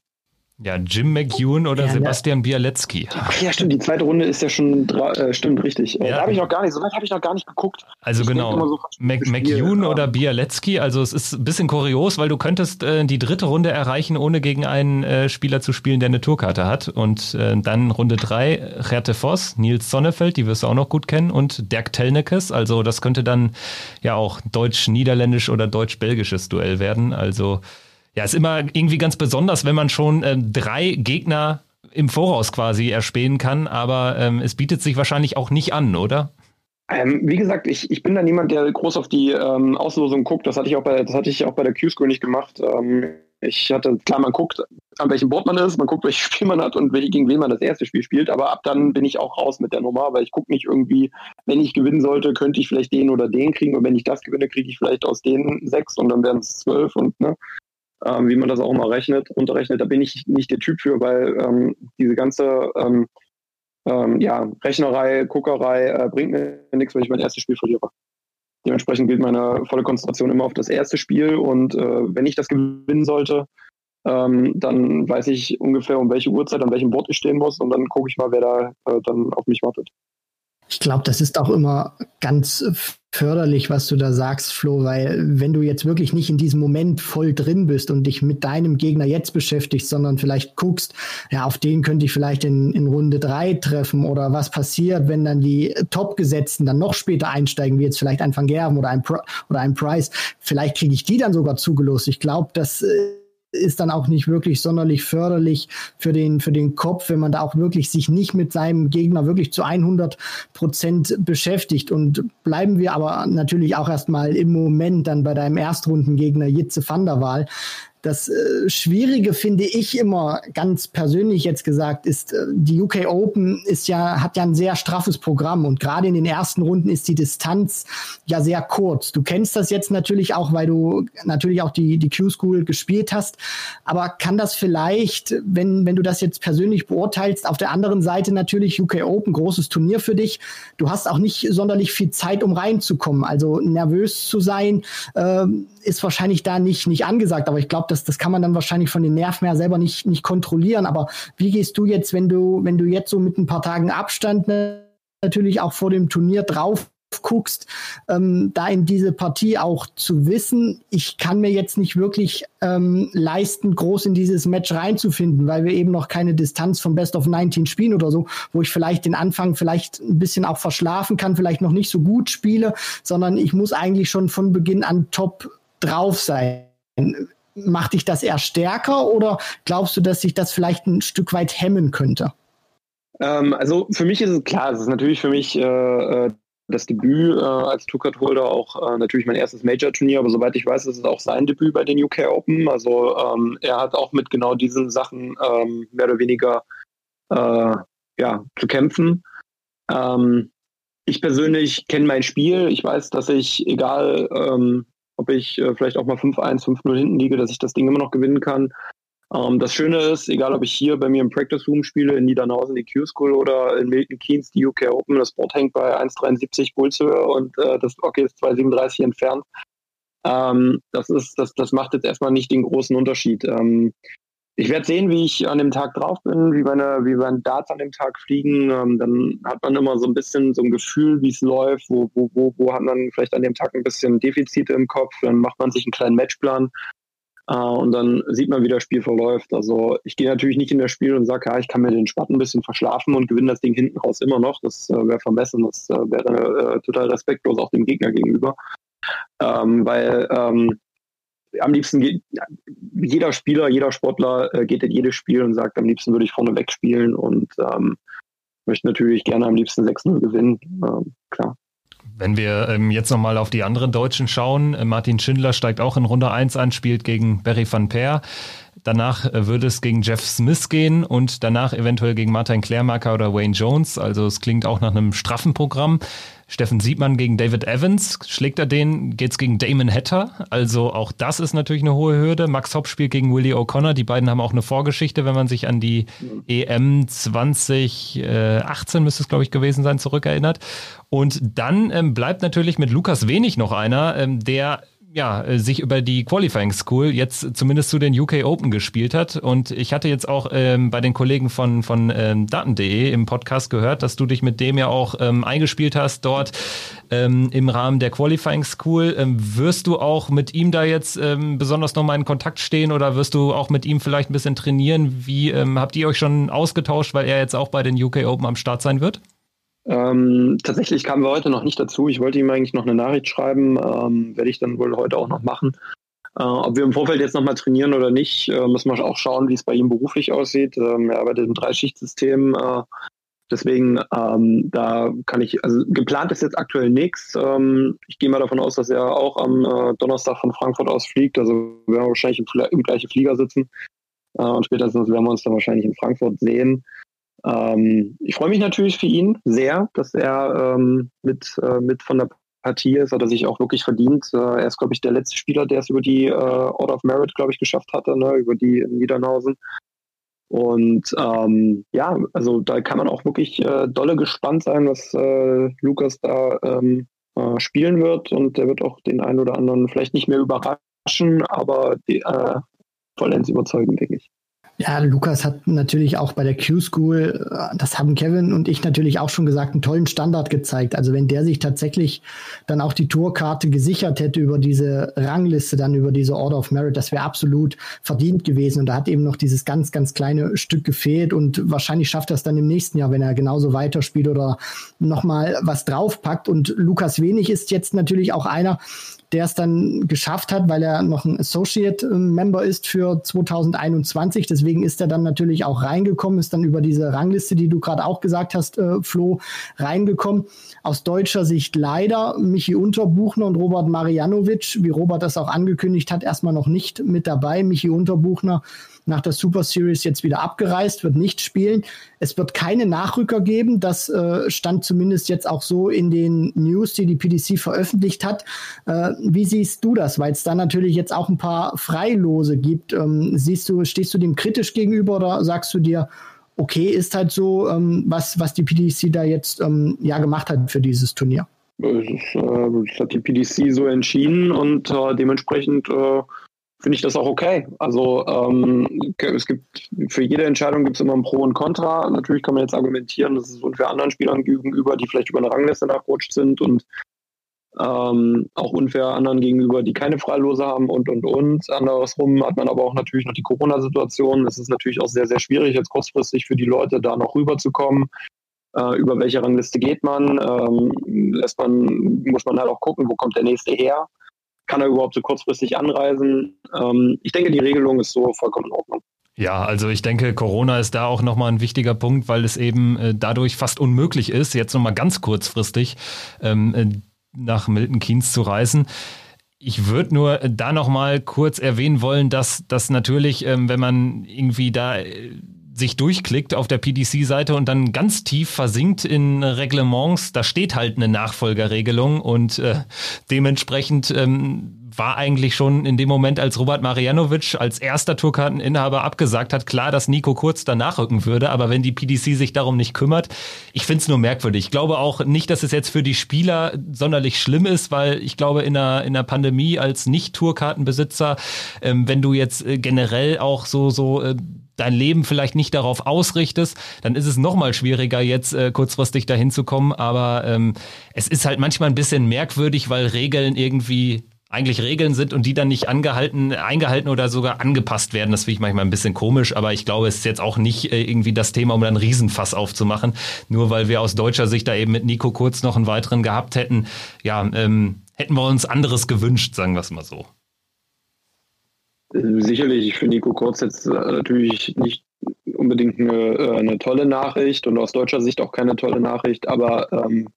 Ja, Jim McEwen oder ja, Sebastian Bialecki. Ja, stimmt. Die zweite Runde ist ja schon, äh, stimmt, richtig. Äh, ja. Da habe ich noch gar nicht, so weit habe ich noch gar nicht geguckt. Also ich genau, so Mac McEwen oder Bialecki, also es ist ein bisschen kurios, weil du könntest äh, die dritte Runde erreichen, ohne gegen einen äh, Spieler zu spielen, der eine Tourkarte hat. Und äh, dann Runde drei, Gerte Voss, Nils Sonnefeld, die wirst du auch noch gut kennen, und Dirk Telnekes. Also das könnte dann ja auch deutsch-niederländisch oder deutsch-belgisches Duell werden. Also ja, ist immer irgendwie ganz besonders, wenn man schon äh, drei Gegner im Voraus quasi erspähen kann, aber ähm, es bietet sich wahrscheinlich auch nicht an, oder? Ähm, wie gesagt, ich, ich bin da niemand, der groß auf die ähm, Auslosung guckt. Das hatte ich auch bei, das hatte ich auch bei der Q-School nicht gemacht. Ähm, ich hatte, klar, man guckt, an welchem Board man ist, man guckt, welches Spiel man hat und gegen wen man das erste Spiel spielt, aber ab dann bin ich auch raus mit der Nummer, weil ich gucke nicht irgendwie, wenn ich gewinnen sollte, könnte ich vielleicht den oder den kriegen und wenn ich das gewinne, kriege ich vielleicht aus denen sechs und dann wären es zwölf und ne, ähm, wie man das auch mal rechnet, runterrechnet. Da bin ich nicht der Typ für, weil ähm, diese ganze ähm, ähm, ja, Rechnerei, Guckerei äh, bringt mir nichts, wenn ich mein erstes Spiel verliere. Dementsprechend gilt meine volle Konzentration immer auf das erste Spiel und äh, wenn ich das gewinnen sollte, ähm, dann weiß ich ungefähr, um welche Uhrzeit an welchem Board ich stehen muss und dann gucke ich mal, wer da äh, dann auf mich wartet. Ich glaube, das ist auch immer ganz förderlich, was du da sagst, Flo, weil wenn du jetzt wirklich nicht in diesem Moment voll drin bist und dich mit deinem Gegner jetzt beschäftigst, sondern vielleicht guckst, ja, auf den könnte ich vielleicht in, in Runde drei treffen oder was passiert, wenn dann die Top-Gesetzten dann noch später einsteigen, wie jetzt vielleicht ein Van Gerven oder ein, Pro oder ein Price, vielleicht kriege ich die dann sogar zugelost. Ich glaube, dass äh, ist dann auch nicht wirklich sonderlich förderlich für den, für den Kopf, wenn man da auch wirklich sich nicht mit seinem Gegner wirklich zu 100 Prozent beschäftigt. Und bleiben wir aber natürlich auch erstmal im Moment dann bei deinem Erstrundengegner Jitze van der Waal. Das äh, Schwierige finde ich immer ganz persönlich jetzt gesagt ist, äh, die UK Open ist ja, hat ja ein sehr straffes Programm und gerade in den ersten Runden ist die Distanz ja sehr kurz. Du kennst das jetzt natürlich auch, weil du natürlich auch die, die Q-School gespielt hast. Aber kann das vielleicht, wenn, wenn du das jetzt persönlich beurteilst, auf der anderen Seite natürlich UK Open, großes Turnier für dich. Du hast auch nicht sonderlich viel Zeit, um reinzukommen. Also nervös zu sein, äh, ist wahrscheinlich da nicht, nicht angesagt. Aber ich glaube, das, das kann man dann wahrscheinlich von den Nerven her selber nicht, nicht kontrollieren. Aber wie gehst du jetzt, wenn du, wenn du jetzt so mit ein paar Tagen Abstand ne, natürlich auch vor dem Turnier drauf guckst, ähm, da in diese Partie auch zu wissen, ich kann mir jetzt nicht wirklich ähm, leisten, groß in dieses Match reinzufinden, weil wir eben noch keine Distanz vom Best of 19 spielen oder so, wo ich vielleicht den Anfang vielleicht ein bisschen auch verschlafen kann, vielleicht noch nicht so gut spiele, sondern ich muss eigentlich schon von Beginn an top drauf sein. Macht dich das eher stärker oder glaubst du, dass sich das vielleicht ein Stück weit hemmen könnte? Ähm, also für mich ist es klar, es ist natürlich für mich äh, äh das Debüt äh, als Two-Card-Holder auch äh, natürlich mein erstes Major-Turnier, aber soweit ich weiß, ist es auch sein Debüt bei den UK Open. Also ähm, er hat auch mit genau diesen Sachen ähm, mehr oder weniger äh, ja, zu kämpfen. Ähm, ich persönlich kenne mein Spiel. Ich weiß, dass ich, egal ähm, ob ich äh, vielleicht auch mal 5-1, 5-0 hinten liege, dass ich das Ding immer noch gewinnen kann. Ähm, das Schöne ist, egal ob ich hier bei mir im Practice Room spiele, in Niedernhausen die Q-School oder in Milton Keynes die UK Open, das Board hängt bei 1,73 Pulshöhe und äh, das Hockey ist 2,37 entfernt. Ähm, das, ist, das, das macht jetzt erstmal nicht den großen Unterschied. Ähm, ich werde sehen, wie ich an dem Tag drauf bin, wie meine, wie meine Darts an dem Tag fliegen. Ähm, dann hat man immer so ein bisschen so ein Gefühl, wie es läuft, wo, wo, wo, wo hat man vielleicht an dem Tag ein bisschen Defizite im Kopf, dann macht man sich einen kleinen Matchplan äh, und dann sieht man, wie das Spiel verläuft. Also ich gehe natürlich nicht in das Spiel und sage, ja, ich kann mir den Spatten ein bisschen verschlafen und gewinne das Ding hinten raus immer noch. Das äh, wäre vermessen, das äh, wäre äh, total respektlos auch dem Gegner gegenüber. Ähm, weil ähm, am liebsten geht jeder Spieler, jeder Sportler äh, geht in jedes Spiel und sagt, am liebsten würde ich vorne wegspielen und ähm, möchte natürlich gerne am liebsten 6-0 gewinnen. Ähm, klar. Wenn wir ähm, jetzt nochmal auf die anderen Deutschen schauen, äh, Martin Schindler steigt auch in Runde 1 an, spielt gegen Barry van Peer. Danach äh, würde es gegen Jeff Smith gehen und danach eventuell gegen Martin Klärmarker oder Wayne Jones. Also es klingt auch nach einem straffen Programm. Steffen Siebmann gegen David Evans. Schlägt er den? Geht's gegen Damon Hatter? Also auch das ist natürlich eine hohe Hürde. Max Hopp spielt gegen Willie O'Connor. Die beiden haben auch eine Vorgeschichte, wenn man sich an die EM 2018 müsste es, glaube ich, gewesen sein, zurückerinnert. Und dann ähm, bleibt natürlich mit Lukas Wenig noch einer, ähm, der ja, äh, sich über die Qualifying School jetzt zumindest zu den UK Open gespielt hat. Und ich hatte jetzt auch ähm, bei den Kollegen von, von ähm, Daten.de im Podcast gehört, dass du dich mit dem ja auch ähm, eingespielt hast dort ähm, im Rahmen der Qualifying School. Ähm, wirst du auch mit ihm da jetzt ähm, besonders nochmal in Kontakt stehen oder wirst du auch mit ihm vielleicht ein bisschen trainieren? Wie ähm, habt ihr euch schon ausgetauscht, weil er jetzt auch bei den UK Open am Start sein wird? Ähm, tatsächlich kamen wir heute noch nicht dazu. Ich wollte ihm eigentlich noch eine Nachricht schreiben. Ähm, werde ich dann wohl heute auch noch machen. Äh, ob wir im Vorfeld jetzt nochmal trainieren oder nicht, äh, müssen wir auch schauen, wie es bei ihm beruflich aussieht. Ähm, er arbeitet im Dreischichtsystem. Äh, deswegen, ähm, da kann ich, also geplant ist jetzt aktuell nichts. Ähm, ich gehe mal davon aus, dass er auch am äh, Donnerstag von Frankfurt aus fliegt. Also werden wir wahrscheinlich im, im gleichen Flieger sitzen. Äh, und spätestens werden wir uns dann wahrscheinlich in Frankfurt sehen. Ähm, ich freue mich natürlich für ihn sehr, dass er ähm, mit, äh, mit von der Partie ist, hat er sich auch wirklich verdient. Äh, er ist, glaube ich, der letzte Spieler, der es über die äh, Order of Merit, glaube ich, geschafft hatte, ne, über die in Niedernhausen. Und ähm, ja, also da kann man auch wirklich äh, dolle gespannt sein, was äh, Lukas da ähm, äh, spielen wird. Und der wird auch den einen oder anderen vielleicht nicht mehr überraschen, aber die, äh, vollends überzeugen, denke ich. Ja, Lukas hat natürlich auch bei der Q-School, äh, das haben Kevin und ich natürlich auch schon gesagt, einen tollen Standard gezeigt. Also wenn der sich tatsächlich dann auch die Tourkarte gesichert hätte über diese Rangliste, dann über diese Order of Merit, das wäre absolut verdient gewesen. Und da hat eben noch dieses ganz, ganz kleine Stück gefehlt. Und wahrscheinlich schafft er es dann im nächsten Jahr, wenn er genauso weiterspielt oder nochmal was draufpackt. Und Lukas Wenig ist jetzt natürlich auch einer, der es dann geschafft hat, weil er noch ein Associate ähm, Member ist für 2021. Deswegen ist er dann natürlich auch reingekommen, ist dann über diese Rangliste, die du gerade auch gesagt hast, äh, Flo, reingekommen. Aus deutscher Sicht leider Michi Unterbuchner und Robert Marianovic, wie Robert das auch angekündigt hat, erstmal noch nicht mit dabei. Michi Unterbuchner nach der Super Series jetzt wieder abgereist, wird nicht spielen. Es wird keine Nachrücker geben. Das äh, stand zumindest jetzt auch so in den News, die die PDC veröffentlicht hat. Äh, wie siehst du das? Weil es da natürlich jetzt auch ein paar Freilose gibt. Ähm, siehst du, stehst du dem kritisch gegenüber oder sagst du dir, okay, ist halt so, ähm, was, was die PDC da jetzt ähm, ja gemacht hat für dieses Turnier? Das, äh, das hat die PDC so entschieden und äh, dementsprechend äh, finde ich das auch okay. Also ähm, es gibt für jede Entscheidung gibt es immer ein Pro und Contra. Natürlich kann man jetzt argumentieren, dass es unfair anderen Spielern gegenüber, die vielleicht über eine Rangliste nachrutscht sind und ähm, auch unfair anderen gegenüber, die keine Freilose haben und und und. Andersrum hat man aber auch natürlich noch die Corona-Situation. Es ist natürlich auch sehr, sehr schwierig, jetzt kurzfristig für die Leute da noch rüberzukommen. Äh, über welche Rangliste geht man? Ähm, lässt man, muss man halt auch gucken, wo kommt der nächste her? Kann er überhaupt so kurzfristig anreisen? Ähm, ich denke, die Regelung ist so vollkommen in Ordnung. Ja, also ich denke, Corona ist da auch nochmal ein wichtiger Punkt, weil es eben äh, dadurch fast unmöglich ist, jetzt nochmal ganz kurzfristig ähm, äh, nach Milton Keynes zu reisen. Ich würde nur da nochmal kurz erwähnen wollen, dass das natürlich, ähm, wenn man irgendwie da äh, sich durchklickt auf der PDC-Seite und dann ganz tief versinkt in Reglements, da steht halt eine Nachfolgerregelung und äh, dementsprechend ähm, war eigentlich schon in dem Moment, als Robert Marianovic als erster Tourkarteninhaber abgesagt hat, klar, dass Nico Kurz danach rücken würde. Aber wenn die PDC sich darum nicht kümmert, ich finde es nur merkwürdig. Ich glaube auch nicht, dass es jetzt für die Spieler sonderlich schlimm ist, weil ich glaube, in einer, in einer Pandemie als Nicht-Tourkartenbesitzer, ähm, wenn du jetzt äh, generell auch so, so äh, dein Leben vielleicht nicht darauf ausrichtest, dann ist es noch mal schwieriger, jetzt äh, kurzfristig dahin zu kommen. Aber ähm, es ist halt manchmal ein bisschen merkwürdig, weil Regeln irgendwie eigentlich Regeln sind und die dann nicht angehalten, eingehalten oder sogar angepasst werden. Das finde ich manchmal ein bisschen komisch, aber ich glaube, es ist jetzt auch nicht äh, irgendwie das Thema, um dann Riesenfass aufzumachen. Nur weil wir aus deutscher Sicht da eben mit Nico Kurz noch einen weiteren gehabt hätten, ja, ähm, hätten wir uns anderes gewünscht, sagen wir es mal so. Sicherlich, ich finde Nico Kurz jetzt äh, natürlich nicht unbedingt eine, äh, eine, tolle Nachricht und aus deutscher Sicht auch keine tolle Nachricht, aber ähm,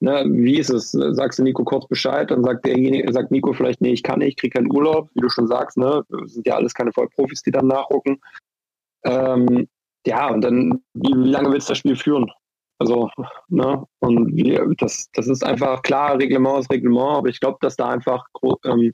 Ne, wie ist es? Sagst du Nico kurz Bescheid, dann sagt derjenige, sagt Nico vielleicht, nee, ich kann nicht, ich kriege keinen Urlaub, wie du schon sagst, ne? sind ja alles keine Vollprofis, die dann nachrucken. Ähm, ja, und dann, wie, wie lange willst du das Spiel führen? Also, ne, und wie, das, das ist einfach klar, Reglement ist Reglement, aber ich glaube, dass da einfach ähm, äh,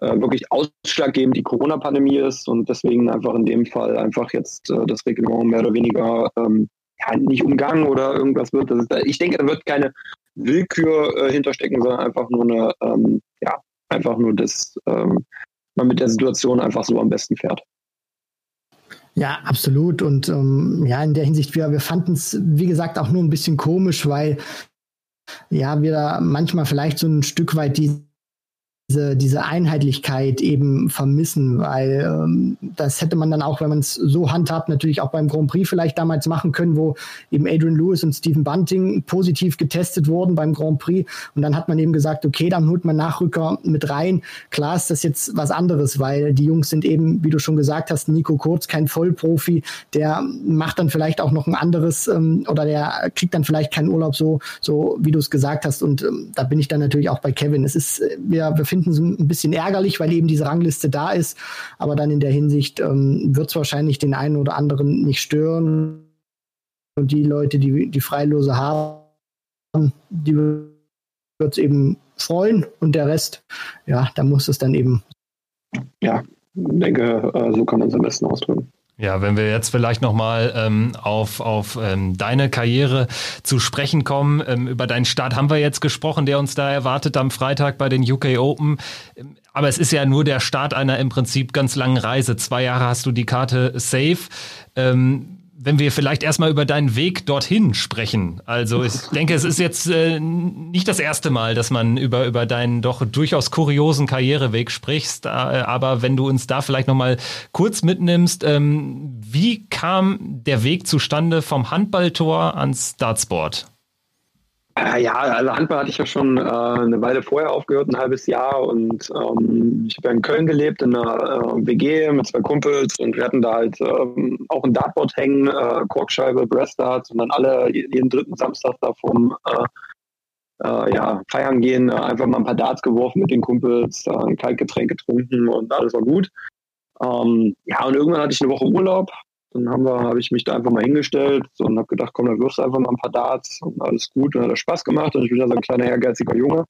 wirklich ausschlaggebend die Corona-Pandemie ist und deswegen einfach in dem Fall einfach jetzt äh, das Reglement mehr oder weniger ähm, ja, nicht umgangen oder irgendwas wird. Ist, ich denke, da wird keine Willkür äh, hinterstecken, sondern einfach nur eine, ähm, ja, einfach nur, dass ähm, man mit der Situation einfach so am besten fährt. Ja, absolut. Und ähm, ja, in der Hinsicht, wir, wir fanden es, wie gesagt, auch nur ein bisschen komisch, weil ja, wir da manchmal vielleicht so ein Stück weit die diese, diese Einheitlichkeit eben vermissen, weil ähm, das hätte man dann auch, wenn man es so handhabt, natürlich auch beim Grand Prix vielleicht damals machen können, wo eben Adrian Lewis und Stephen Bunting positiv getestet wurden beim Grand Prix und dann hat man eben gesagt, okay, dann holt man Nachrücker mit rein. Klar ist das jetzt was anderes, weil die Jungs sind eben, wie du schon gesagt hast, Nico Kurz, kein Vollprofi, der macht dann vielleicht auch noch ein anderes ähm, oder der kriegt dann vielleicht keinen Urlaub so, so wie du es gesagt hast und ähm, da bin ich dann natürlich auch bei Kevin. Es ist, äh, wir, wir finden es ein bisschen ärgerlich, weil eben diese Rangliste da ist. Aber dann in der Hinsicht ähm, wird es wahrscheinlich den einen oder anderen nicht stören. Und die Leute, die die Freilose haben, die wird es eben freuen. Und der Rest, ja, da muss es dann eben. Ja, denke, äh, so kann man es am besten ausdrücken. Ja, wenn wir jetzt vielleicht nochmal ähm, auf, auf ähm, deine Karriere zu sprechen kommen, ähm, über deinen Start haben wir jetzt gesprochen, der uns da erwartet am Freitag bei den UK Open. Ähm, aber es ist ja nur der Start einer im Prinzip ganz langen Reise. Zwei Jahre hast du die Karte safe. Ähm, wenn wir vielleicht erstmal über deinen Weg dorthin sprechen. Also ich denke, es ist jetzt äh, nicht das erste Mal, dass man über, über deinen doch durchaus kuriosen Karriereweg sprichst. Äh, aber wenn du uns da vielleicht nochmal kurz mitnimmst, ähm, wie kam der Weg zustande vom Handballtor ans Dartsport? Äh, ja, also Handball hatte ich ja schon äh, eine Weile vorher aufgehört, ein halbes Jahr. Und ähm, ich habe ja in Köln gelebt, in einer äh, WG mit zwei Kumpels. Und wir hatten da halt ähm, auch ein Dartboard hängen, äh, Korkscheibe, Breastdarts. Und dann alle jeden dritten Samstag da vom äh, äh, ja, feiern gehen, einfach mal ein paar Darts geworfen mit den Kumpels, ein Kaltgetränk getrunken und alles war gut. Ähm, ja, und irgendwann hatte ich eine Woche Urlaub, dann haben wir, habe ich mich da einfach mal hingestellt und habe gedacht, komm, dann wirfst du einfach mal ein paar Darts und alles gut. Und hat das Spaß gemacht und ich bin ja so ein kleiner ehrgeiziger Junge.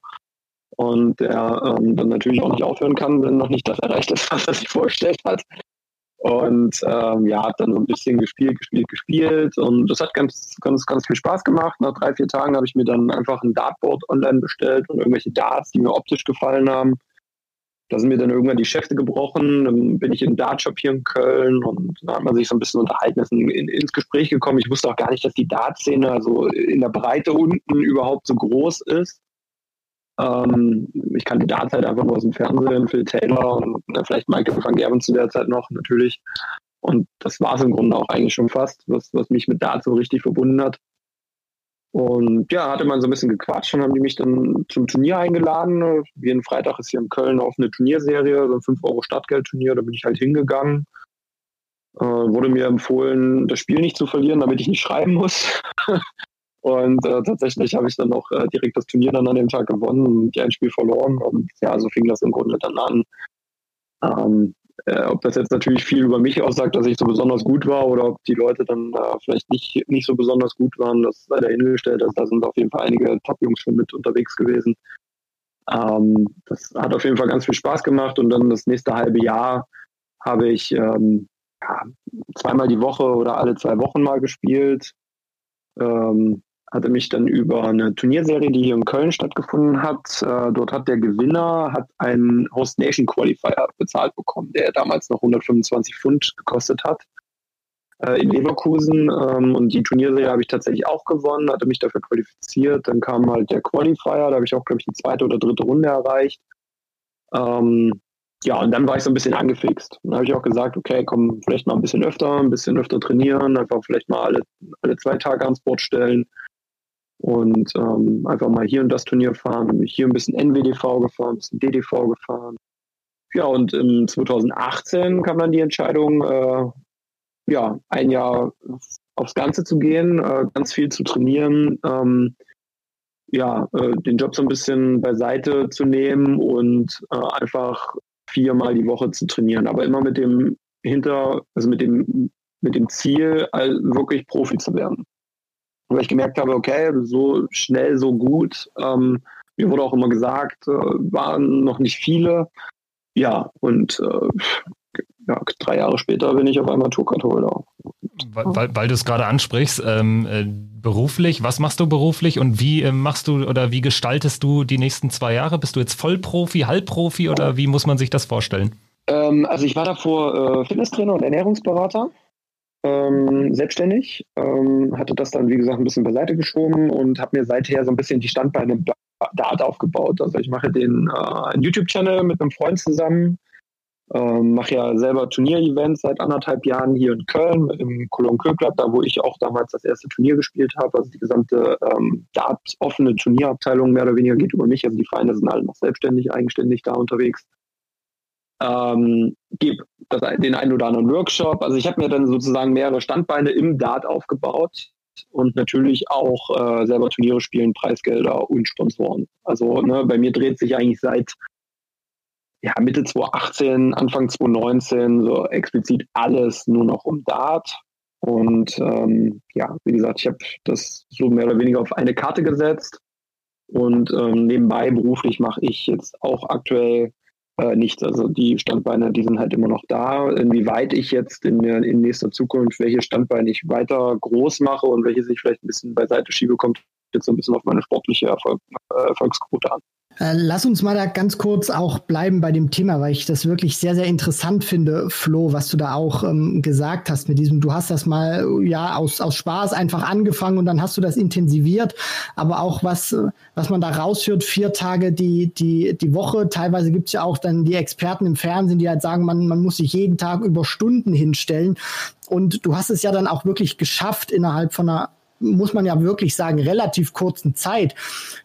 Und der ähm, dann natürlich auch nicht aufhören kann, wenn noch nicht das erreicht ist, was er sich vorgestellt hat. Und ähm, ja, habe dann so ein bisschen gespielt, gespielt, gespielt. Und das hat ganz, ganz, ganz viel Spaß gemacht. Nach drei, vier Tagen habe ich mir dann einfach ein Dartboard online bestellt und irgendwelche Darts, die mir optisch gefallen haben da sind mir dann irgendwann die Schäfte gebrochen, dann bin ich in den Dartshop hier in Köln und da hat man sich so ein bisschen unterhalten, ist in, in, ins Gespräch gekommen. Ich wusste auch gar nicht, dass die Dart-Szene also in der Breite unten überhaupt so groß ist. Ähm, ich kannte Darts halt einfach nur aus dem Fernsehen, Phil Taylor und na, vielleicht Michael van Gerben zu der Zeit noch natürlich. Und das war es im Grunde auch eigentlich schon fast, was, was mich mit Dart so richtig verbunden hat. Und ja, hatte man so ein bisschen gequatscht und haben die mich dann zum Turnier eingeladen. Jeden Freitag ist hier in Köln eine Turnierserie, so ein 5 Euro Startgeldturnier, da bin ich halt hingegangen. Äh, wurde mir empfohlen, das Spiel nicht zu verlieren, damit ich nicht schreiben muss. und äh, tatsächlich habe ich dann auch äh, direkt das Turnier dann an dem Tag gewonnen und ein Spiel verloren. Und ja, so fing das im Grunde dann an. Ähm, äh, ob das jetzt natürlich viel über mich aussagt, dass ich so besonders gut war oder ob die Leute dann da vielleicht nicht, nicht so besonders gut waren, das sei dahingestellt. Also da sind auf jeden Fall einige Top-Jungs schon mit unterwegs gewesen. Ähm, das hat auf jeden Fall ganz viel Spaß gemacht und dann das nächste halbe Jahr habe ich ähm, ja, zweimal die Woche oder alle zwei Wochen mal gespielt. Ähm, hatte mich dann über eine Turnierserie, die hier in Köln stattgefunden hat, äh, dort hat der Gewinner hat einen Host Nation Qualifier bezahlt bekommen, der damals noch 125 Pfund gekostet hat äh, in Leverkusen. Ähm, und die Turnierserie habe ich tatsächlich auch gewonnen, hatte mich dafür qualifiziert. Dann kam halt der Qualifier, da habe ich auch, glaube ich, die zweite oder dritte Runde erreicht. Ähm, ja, und dann war ich so ein bisschen angefixt. Dann habe ich auch gesagt, okay, komm, vielleicht mal ein bisschen öfter, ein bisschen öfter trainieren, einfach vielleicht mal alle, alle zwei Tage ans Board stellen und ähm, einfach mal hier und das Turnier fahren. Hier ein bisschen NWDV gefahren, ein bisschen DDV gefahren. Ja, und im 2018 kam dann die Entscheidung, äh, ja, ein Jahr aufs Ganze zu gehen, äh, ganz viel zu trainieren, ähm, ja, äh, den Job so ein bisschen beiseite zu nehmen und äh, einfach viermal die Woche zu trainieren, aber immer mit dem hinter, also mit dem, mit dem Ziel, wirklich Profi zu werden weil ich gemerkt habe, okay, so schnell, so gut. Ähm, mir wurde auch immer gesagt, äh, waren noch nicht viele. Ja, und äh, ja, drei Jahre später bin ich auf einmal Tourcard-Holder. Weil, weil, weil du es gerade ansprichst, ähm, äh, beruflich, was machst du beruflich und wie äh, machst du oder wie gestaltest du die nächsten zwei Jahre? Bist du jetzt Vollprofi, Halbprofi oder wie muss man sich das vorstellen? Ähm, also ich war davor äh, Fitnesstrainer und Ernährungsberater ähm, selbstständig, ähm, hatte das dann, wie gesagt, ein bisschen beiseite geschoben und habe mir seither so ein bisschen die Standbeine Dart aufgebaut. Also ich mache den äh, YouTube-Channel mit einem Freund zusammen, ähm, mache ja selber Turnier-Events seit anderthalb Jahren hier in Köln im Cologne Club, da wo ich auch damals das erste Turnier gespielt habe. Also die gesamte ähm, Dart-offene Turnierabteilung mehr oder weniger geht über mich. Also die Vereine sind alle noch selbstständig, eigenständig da unterwegs ähm, gebe den einen oder anderen Workshop. Also ich habe mir dann sozusagen mehrere Standbeine im Dart aufgebaut und natürlich auch äh, selber Turniere spielen, Preisgelder und Sponsoren. Also ne, bei mir dreht sich eigentlich seit ja, Mitte 2018, Anfang 2019 so explizit alles nur noch um Dart. Und ähm, ja, wie gesagt, ich habe das so mehr oder weniger auf eine Karte gesetzt. Und ähm, nebenbei beruflich mache ich jetzt auch aktuell äh, nichts. Also die Standbeine, die sind halt immer noch da. Inwieweit ich jetzt in, der, in nächster Zukunft welche Standbeine ich weiter groß mache und welche sich vielleicht ein bisschen beiseite schiebe, kommt jetzt so ein bisschen auf meine sportliche Erfolg, äh, Erfolgsquote an. Äh, lass uns mal da ganz kurz auch bleiben bei dem Thema, weil ich das wirklich sehr, sehr interessant finde, Flo, was du da auch ähm, gesagt hast mit diesem, du hast das mal ja aus, aus Spaß einfach angefangen und dann hast du das intensiviert, aber auch was, was man da rausführt, vier Tage die, die, die Woche, teilweise gibt es ja auch dann die Experten im Fernsehen, die halt sagen, man, man muss sich jeden Tag über Stunden hinstellen. Und du hast es ja dann auch wirklich geschafft, innerhalb von einer muss man ja wirklich sagen, relativ kurzen Zeit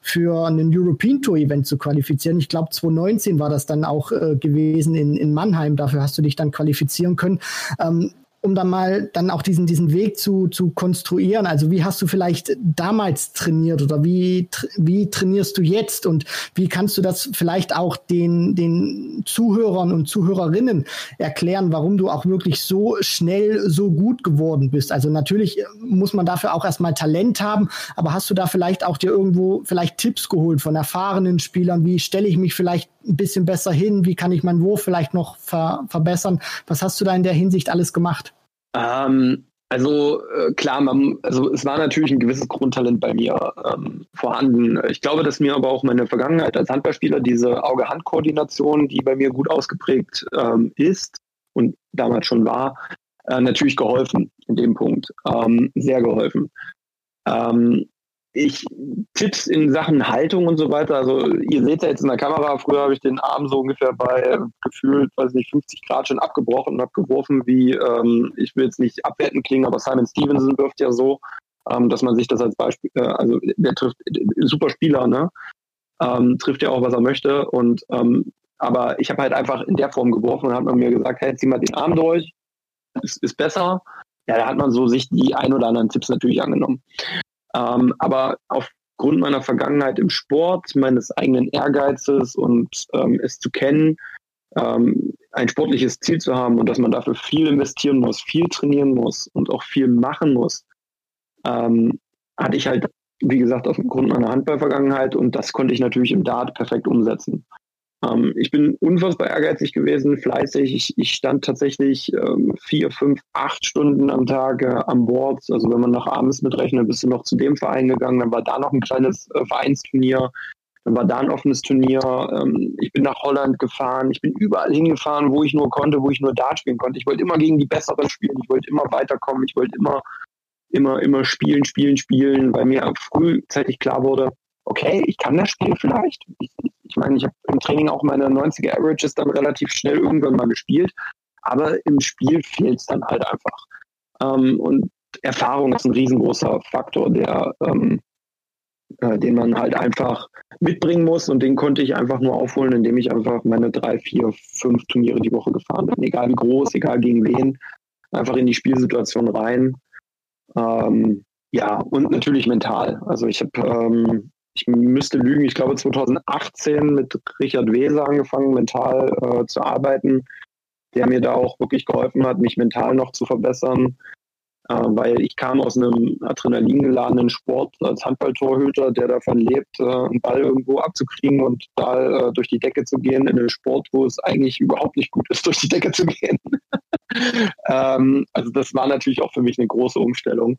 für einen European Tour Event zu qualifizieren. Ich glaube, 2019 war das dann auch äh, gewesen in, in Mannheim. Dafür hast du dich dann qualifizieren können. Ähm, um dann mal dann auch diesen, diesen Weg zu, zu konstruieren? Also wie hast du vielleicht damals trainiert oder wie, wie trainierst du jetzt und wie kannst du das vielleicht auch den, den Zuhörern und Zuhörerinnen erklären, warum du auch wirklich so schnell so gut geworden bist? Also natürlich muss man dafür auch erstmal Talent haben, aber hast du da vielleicht auch dir irgendwo vielleicht Tipps geholt von erfahrenen Spielern? Wie stelle ich mich vielleicht ein bisschen besser hin? Wie kann ich meinen Wurf vielleicht noch ver verbessern? Was hast du da in der Hinsicht alles gemacht? Ähm, Also äh, klar, man, also es war natürlich ein gewisses Grundtalent bei mir ähm, vorhanden. Ich glaube, dass mir aber auch meine Vergangenheit als Handballspieler diese Auge-Hand-Koordination, die bei mir gut ausgeprägt ähm, ist und damals schon war, äh, natürlich geholfen in dem Punkt. Ähm, sehr geholfen. Ähm, ich Tipps in Sachen Haltung und so weiter. Also ihr seht ja jetzt in der Kamera, früher habe ich den Arm so ungefähr bei gefühlt, weiß nicht, 50 Grad schon abgebrochen und abgeworfen, wie ähm, ich will jetzt nicht abwertend klingen, aber Simon Stevenson wirft ja so, ähm, dass man sich das als Beispiel, äh, also der trifft äh, super Spieler, ne? Ähm, trifft ja auch, was er möchte. Und ähm, aber ich habe halt einfach in der Form geworfen und hat mir gesagt, hey, zieh mal den Arm durch, ist, ist besser. Ja, da hat man so sich die ein oder anderen Tipps natürlich angenommen. Ähm, aber aufgrund meiner Vergangenheit im Sport, meines eigenen Ehrgeizes und ähm, es zu kennen, ähm, ein sportliches Ziel zu haben und dass man dafür viel investieren muss, viel trainieren muss und auch viel machen muss, ähm, hatte ich halt, wie gesagt, aufgrund meiner Handballvergangenheit und das konnte ich natürlich im Dart perfekt umsetzen. Ähm, ich bin unfassbar ehrgeizig gewesen, fleißig. Ich, ich stand tatsächlich ähm, vier, fünf, acht Stunden am Tag äh, am Board. Also wenn man nach abends mitrechnet, bist du noch zu dem Verein gegangen. Dann war da noch ein kleines äh, Vereinsturnier. Dann war da ein offenes Turnier. Ähm, ich bin nach Holland gefahren. Ich bin überall hingefahren, wo ich nur konnte, wo ich nur Dart spielen konnte. Ich wollte immer gegen die Besseren spielen. Ich wollte immer weiterkommen. Ich wollte immer, immer, immer spielen, spielen, spielen, weil mir frühzeitig klar wurde, okay, ich kann das Spiel vielleicht. Ich, ich meine, ich habe im Training auch meine 90er Averages dann relativ schnell irgendwann mal gespielt, aber im Spiel fehlt es dann halt einfach. Ähm, und Erfahrung ist ein riesengroßer Faktor, der, ähm, äh, den man halt einfach mitbringen muss und den konnte ich einfach nur aufholen, indem ich einfach meine drei, vier, fünf Turniere die Woche gefahren bin. Egal wie groß, egal gegen wen, einfach in die Spielsituation rein. Ähm, ja, und natürlich mental. Also ich habe ähm, ich müsste lügen, ich glaube 2018 mit Richard Weser angefangen, mental äh, zu arbeiten, der mir da auch wirklich geholfen hat, mich mental noch zu verbessern, äh, weil ich kam aus einem adrenalingeladenen Sport als Handballtorhüter, der davon lebt, äh, einen Ball irgendwo abzukriegen und da äh, durch die Decke zu gehen, in einem Sport, wo es eigentlich überhaupt nicht gut ist, durch die Decke zu gehen. ähm, also das war natürlich auch für mich eine große Umstellung.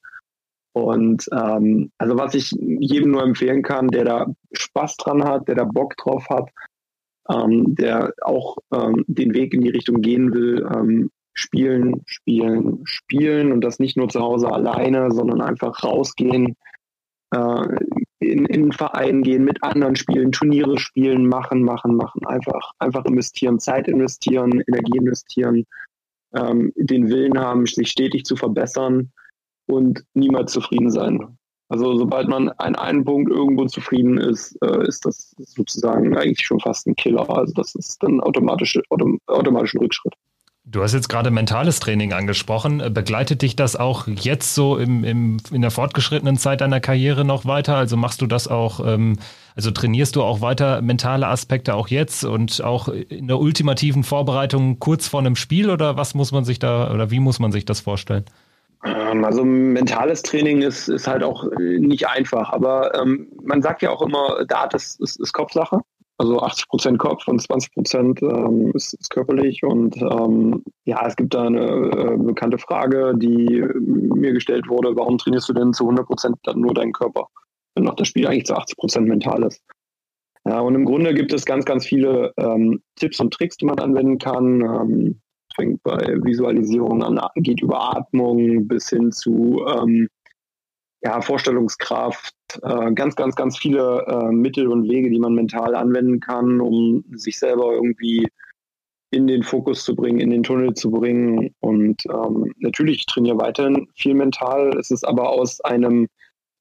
Und ähm, also was ich jedem nur empfehlen kann, der da Spaß dran hat, der da Bock drauf hat, ähm, der auch ähm, den Weg in die Richtung gehen will, ähm, spielen, spielen, spielen und das nicht nur zu Hause alleine, sondern einfach rausgehen, äh, in, in einen Verein gehen, mit anderen spielen, Turniere spielen, machen, machen, machen, einfach, einfach investieren, Zeit investieren, Energie investieren, ähm, den Willen haben, sich stetig zu verbessern und niemals zufrieden sein. Also sobald man an einem Punkt irgendwo zufrieden ist, äh, ist das sozusagen eigentlich schon fast ein Killer. Also das ist dann automatisch, autom automatisch ein Rückschritt. Du hast jetzt gerade mentales Training angesprochen. Begleitet dich das auch jetzt so im, im, in der fortgeschrittenen Zeit deiner Karriere noch weiter? Also machst du das auch, ähm, also trainierst du auch weiter mentale Aspekte auch jetzt und auch in der ultimativen Vorbereitung kurz vor einem Spiel oder was muss man sich da oder wie muss man sich das vorstellen? Ähm, also mentales Training ist, ist halt auch äh, nicht einfach, aber ähm, man sagt ja auch immer, Dart ist, ist, ist Kopfsache. Also 80 Prozent Kopf und 20 Prozent ähm, ist, ist, körperlich. Und ähm, ja, es gibt da eine äh, bekannte Frage, die mir gestellt wurde, warum trainierst du denn zu 100 Prozent dann nur deinen Körper, wenn noch das Spiel eigentlich zu 80 Prozent mental ist? Ja, und im Grunde gibt es ganz, ganz viele ähm, Tipps und Tricks, die man anwenden kann. Fängt bei Visualisierung an, geht über Atmung bis hin zu ähm, ja, Vorstellungskraft, äh, ganz, ganz, ganz viele äh, Mittel und Wege, die man mental anwenden kann, um sich selber irgendwie in den Fokus zu bringen, in den Tunnel zu bringen. Und ähm, natürlich, ich trainiere weiterhin viel mental. Es ist aber aus einem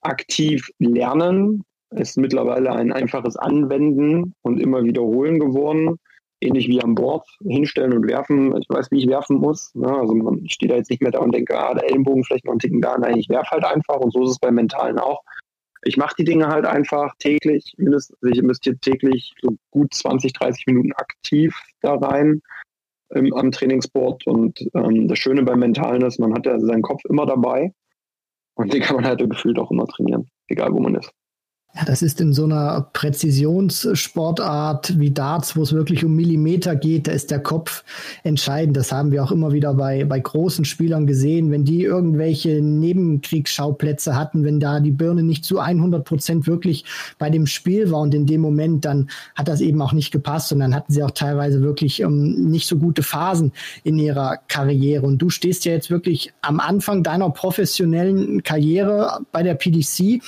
aktiv Lernen, ist mittlerweile ein einfaches Anwenden und immer wiederholen geworden ähnlich wie am Board hinstellen und werfen. Ich weiß, wie ich werfen muss. Ne? Also man, ich stehe da jetzt nicht mehr da und denke, ah, der Ellenbogen vielleicht noch einen Ticken da. Nein, ich werfe halt einfach und so ist es beim Mentalen auch. Ich mache die Dinge halt einfach täglich, mindestens, ich investiere täglich so gut 20, 30 Minuten aktiv da rein ähm, am Trainingsboard. Und ähm, das Schöne beim Mentalen ist, man hat ja seinen Kopf immer dabei und den kann man halt gefühlt auch immer trainieren, egal wo man ist. Ja, das ist in so einer Präzisionssportart wie Darts, wo es wirklich um Millimeter geht, da ist der Kopf entscheidend. Das haben wir auch immer wieder bei, bei großen Spielern gesehen. Wenn die irgendwelche Nebenkriegsschauplätze hatten, wenn da die Birne nicht zu 100 Prozent wirklich bei dem Spiel war und in dem Moment, dann hat das eben auch nicht gepasst und dann hatten sie auch teilweise wirklich ähm, nicht so gute Phasen in ihrer Karriere. Und du stehst ja jetzt wirklich am Anfang deiner professionellen Karriere bei der PDC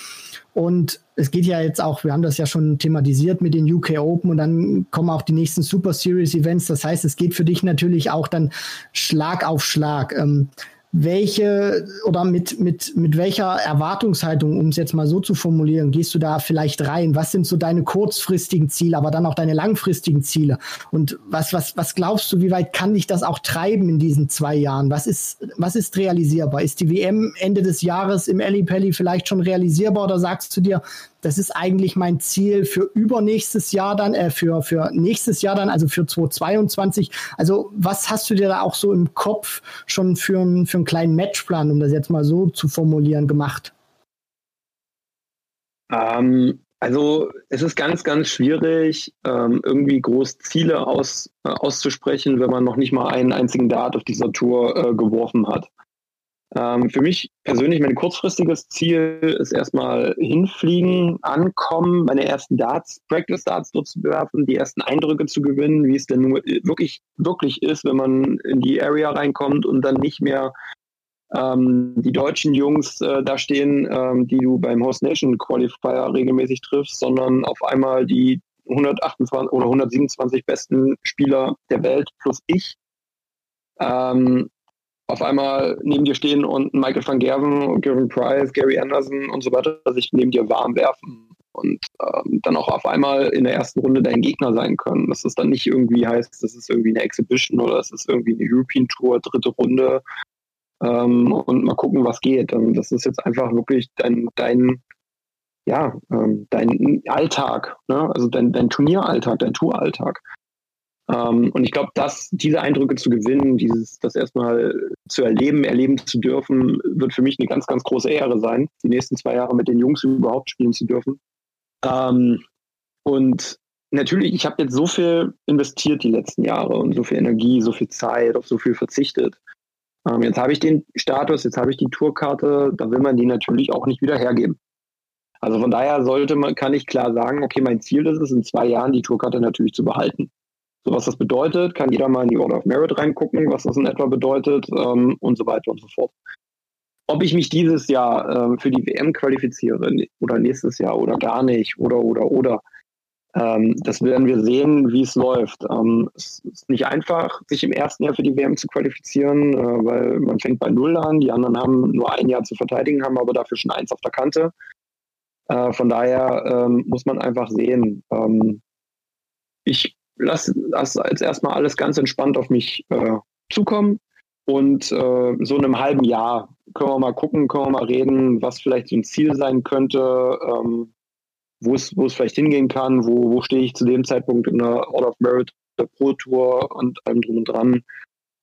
und es geht ja jetzt auch, wir haben das ja schon thematisiert mit den UK Open und dann kommen auch die nächsten Super Series Events. Das heißt, es geht für dich natürlich auch dann Schlag auf Schlag. Ähm, welche oder mit, mit, mit welcher Erwartungshaltung, um es jetzt mal so zu formulieren, gehst du da vielleicht rein? Was sind so deine kurzfristigen Ziele, aber dann auch deine langfristigen Ziele? Und was, was, was glaubst du, wie weit kann dich das auch treiben in diesen zwei Jahren? Was ist, was ist realisierbar? Ist die WM Ende des Jahres im Eli Pelli vielleicht schon realisierbar oder sagst du dir, das ist eigentlich mein Ziel für übernächstes Jahr dann, äh, für, für nächstes Jahr dann, also für 2022. Also was hast du dir da auch so im Kopf schon für, für einen kleinen Matchplan, um das jetzt mal so zu formulieren, gemacht? Ähm, also es ist ganz, ganz schwierig, ähm, irgendwie groß Ziele aus, äh, auszusprechen, wenn man noch nicht mal einen einzigen Dart auf dieser Tour äh, geworfen hat. Ähm, für mich persönlich, mein kurzfristiges Ziel ist erstmal hinfliegen, ankommen, meine ersten Darts, Practice Darts dort zu werfen, die ersten Eindrücke zu gewinnen, wie es denn nur wirklich, wirklich ist, wenn man in die Area reinkommt und dann nicht mehr ähm, die deutschen Jungs äh, da stehen, ähm, die du beim Host Nation Qualifier regelmäßig triffst, sondern auf einmal die 128 oder 127 besten Spieler der Welt plus ich. Ähm, auf einmal neben dir stehen und Michael van Gerven, Gavin Price, Gary Anderson und so weiter sich neben dir warm werfen und ähm, dann auch auf einmal in der ersten Runde dein Gegner sein können. Dass das dann nicht irgendwie heißt, das ist irgendwie eine Exhibition oder es ist irgendwie eine European Tour, dritte Runde ähm, und mal gucken, was geht. Und das ist jetzt einfach wirklich dein, dein ja, ähm, dein Alltag, ne? also dein, dein Turnieralltag, dein Touralltag. Ähm, und ich glaube, dass diese Eindrücke zu gewinnen, dieses, das erstmal zu erleben, erleben zu dürfen, wird für mich eine ganz, ganz große Ehre sein, die nächsten zwei Jahre mit den Jungs überhaupt spielen zu dürfen. Ähm, und natürlich, ich habe jetzt so viel investiert die letzten Jahre und so viel Energie, so viel Zeit, auf so viel verzichtet. Ähm, jetzt habe ich den Status, jetzt habe ich die Tourkarte, da will man die natürlich auch nicht wieder hergeben. Also von daher sollte man, kann ich klar sagen, okay, mein Ziel ist es, in zwei Jahren die Tourkarte natürlich zu behalten. So was das bedeutet, kann jeder mal in die Order of Merit reingucken, was das in etwa bedeutet ähm, und so weiter und so fort. Ob ich mich dieses Jahr ähm, für die WM qualifiziere oder nächstes Jahr oder gar nicht oder oder oder, ähm, das werden wir sehen, wie es läuft. Ähm, es ist nicht einfach, sich im ersten Jahr für die WM zu qualifizieren, äh, weil man fängt bei Null an. Die anderen haben nur ein Jahr zu verteidigen, haben aber dafür schon eins auf der Kante. Äh, von daher ähm, muss man einfach sehen. Ähm, ich lass das jetzt erstmal alles ganz entspannt auf mich äh, zukommen. Und äh, so in einem halben Jahr können wir mal gucken, können wir mal reden, was vielleicht so ein Ziel sein könnte, ähm, wo es vielleicht hingehen kann, wo, wo stehe ich zu dem Zeitpunkt in der Order of Merit, der Pro Tour und allem drum und dran.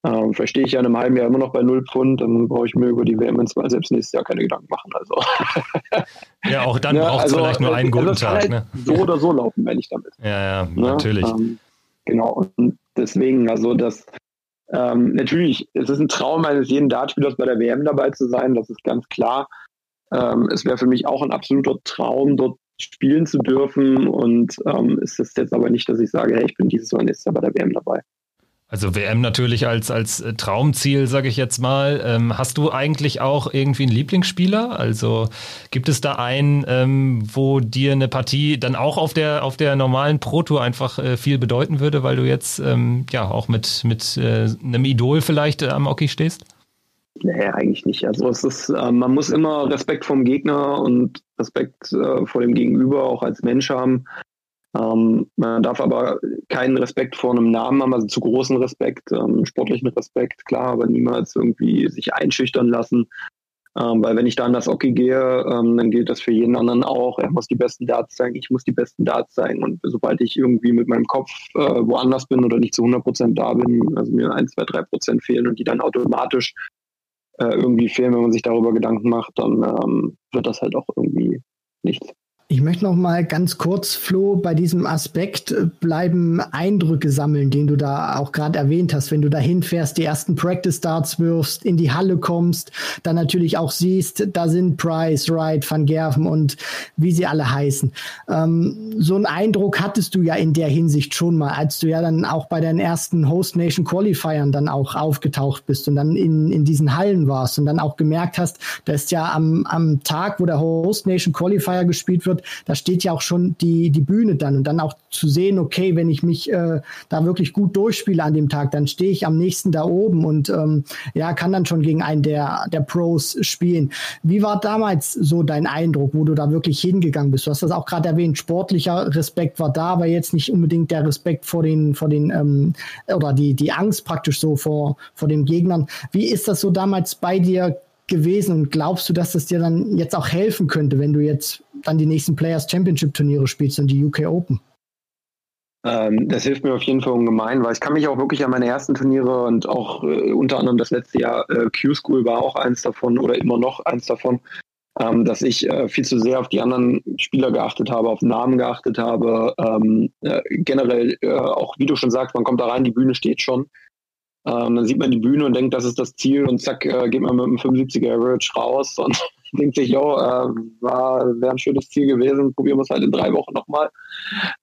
Ähm, vielleicht stehe ich ja in einem halben Jahr immer noch bei null Pfund, dann brauche ich mir über die WM in selbst nächstes Jahr keine Gedanken machen. Also. Ja, auch dann ja, braucht es also, vielleicht nur einen guten also Tag. Halt ne? So oder so laufen, wenn ich damit. Ja, ja, ne? natürlich. Ähm, Genau, und deswegen, also das, ähm, natürlich, es ist ein Traum eines jeden Dartspielers bei der WM dabei zu sein, das ist ganz klar. Ähm, es wäre für mich auch ein absoluter Traum, dort spielen zu dürfen und ähm, es ist jetzt aber nicht, dass ich sage, hey, ich bin dieses oder nächstes Jahr bei der WM dabei. Also WM natürlich als, als äh, Traumziel, sage ich jetzt mal. Ähm, hast du eigentlich auch irgendwie einen Lieblingsspieler? Also gibt es da einen, ähm, wo dir eine Partie dann auch auf der, auf der normalen Pro-Tour einfach äh, viel bedeuten würde, weil du jetzt ähm, ja auch mit, mit äh, einem Idol vielleicht äh, am Hockey stehst? Nee, eigentlich nicht. Also es ist, äh, man muss immer Respekt vom Gegner und Respekt äh, vor dem Gegenüber auch als Mensch haben. Ähm, man darf aber keinen Respekt vor einem Namen haben, also zu großen Respekt, ähm, sportlichen Respekt, klar, aber niemals irgendwie sich einschüchtern lassen. Ähm, weil wenn ich da an das Hockey gehe, ähm, dann gilt das für jeden anderen auch. Er muss die besten Darts zeigen, ich muss die besten Darts zeigen. Und sobald ich irgendwie mit meinem Kopf äh, woanders bin oder nicht zu 100 Prozent da bin, also mir ein, zwei, drei Prozent fehlen und die dann automatisch äh, irgendwie fehlen, wenn man sich darüber Gedanken macht, dann ähm, wird das halt auch irgendwie nichts. Ich möchte noch mal ganz kurz, Flo, bei diesem Aspekt äh, bleiben Eindrücke sammeln, den du da auch gerade erwähnt hast. Wenn du da hinfährst, die ersten Practice Starts wirfst, in die Halle kommst, dann natürlich auch siehst, da sind Price, Wright, Van Gerven und wie sie alle heißen. Ähm, so einen Eindruck hattest du ja in der Hinsicht schon mal, als du ja dann auch bei deinen ersten Host Nation Qualifiern dann auch aufgetaucht bist und dann in, in diesen Hallen warst und dann auch gemerkt hast, dass ja am, am Tag, wo der Host Nation Qualifier gespielt wird, da steht ja auch schon die, die Bühne dann und dann auch zu sehen, okay, wenn ich mich äh, da wirklich gut durchspiele an dem Tag, dann stehe ich am nächsten da oben und ähm, ja, kann dann schon gegen einen der, der Pros spielen. Wie war damals so dein Eindruck, wo du da wirklich hingegangen bist? Du hast das auch gerade erwähnt, sportlicher Respekt war da, aber jetzt nicht unbedingt der Respekt vor den, vor den ähm, oder die, die Angst praktisch so vor, vor den Gegnern. Wie ist das so damals bei dir gewesen und glaubst du, dass das dir dann jetzt auch helfen könnte, wenn du jetzt dann die nächsten Players Championship Turniere spielst und die UK Open? Ähm, das hilft mir auf jeden Fall ungemein, weil ich kann mich auch wirklich an meine ersten Turniere und auch äh, unter anderem das letzte Jahr äh, Q-School war auch eins davon oder immer noch eins davon, ähm, dass ich äh, viel zu sehr auf die anderen Spieler geachtet habe, auf Namen geachtet habe. Ähm, äh, generell äh, auch, wie du schon sagst, man kommt da rein, die Bühne steht schon. Ähm, dann sieht man die Bühne und denkt, das ist das Ziel und zack, äh, geht man mit einem 75er Average raus und denkt sich, jo, äh, wäre ein schönes Ziel gewesen, probieren wir es halt in drei Wochen nochmal.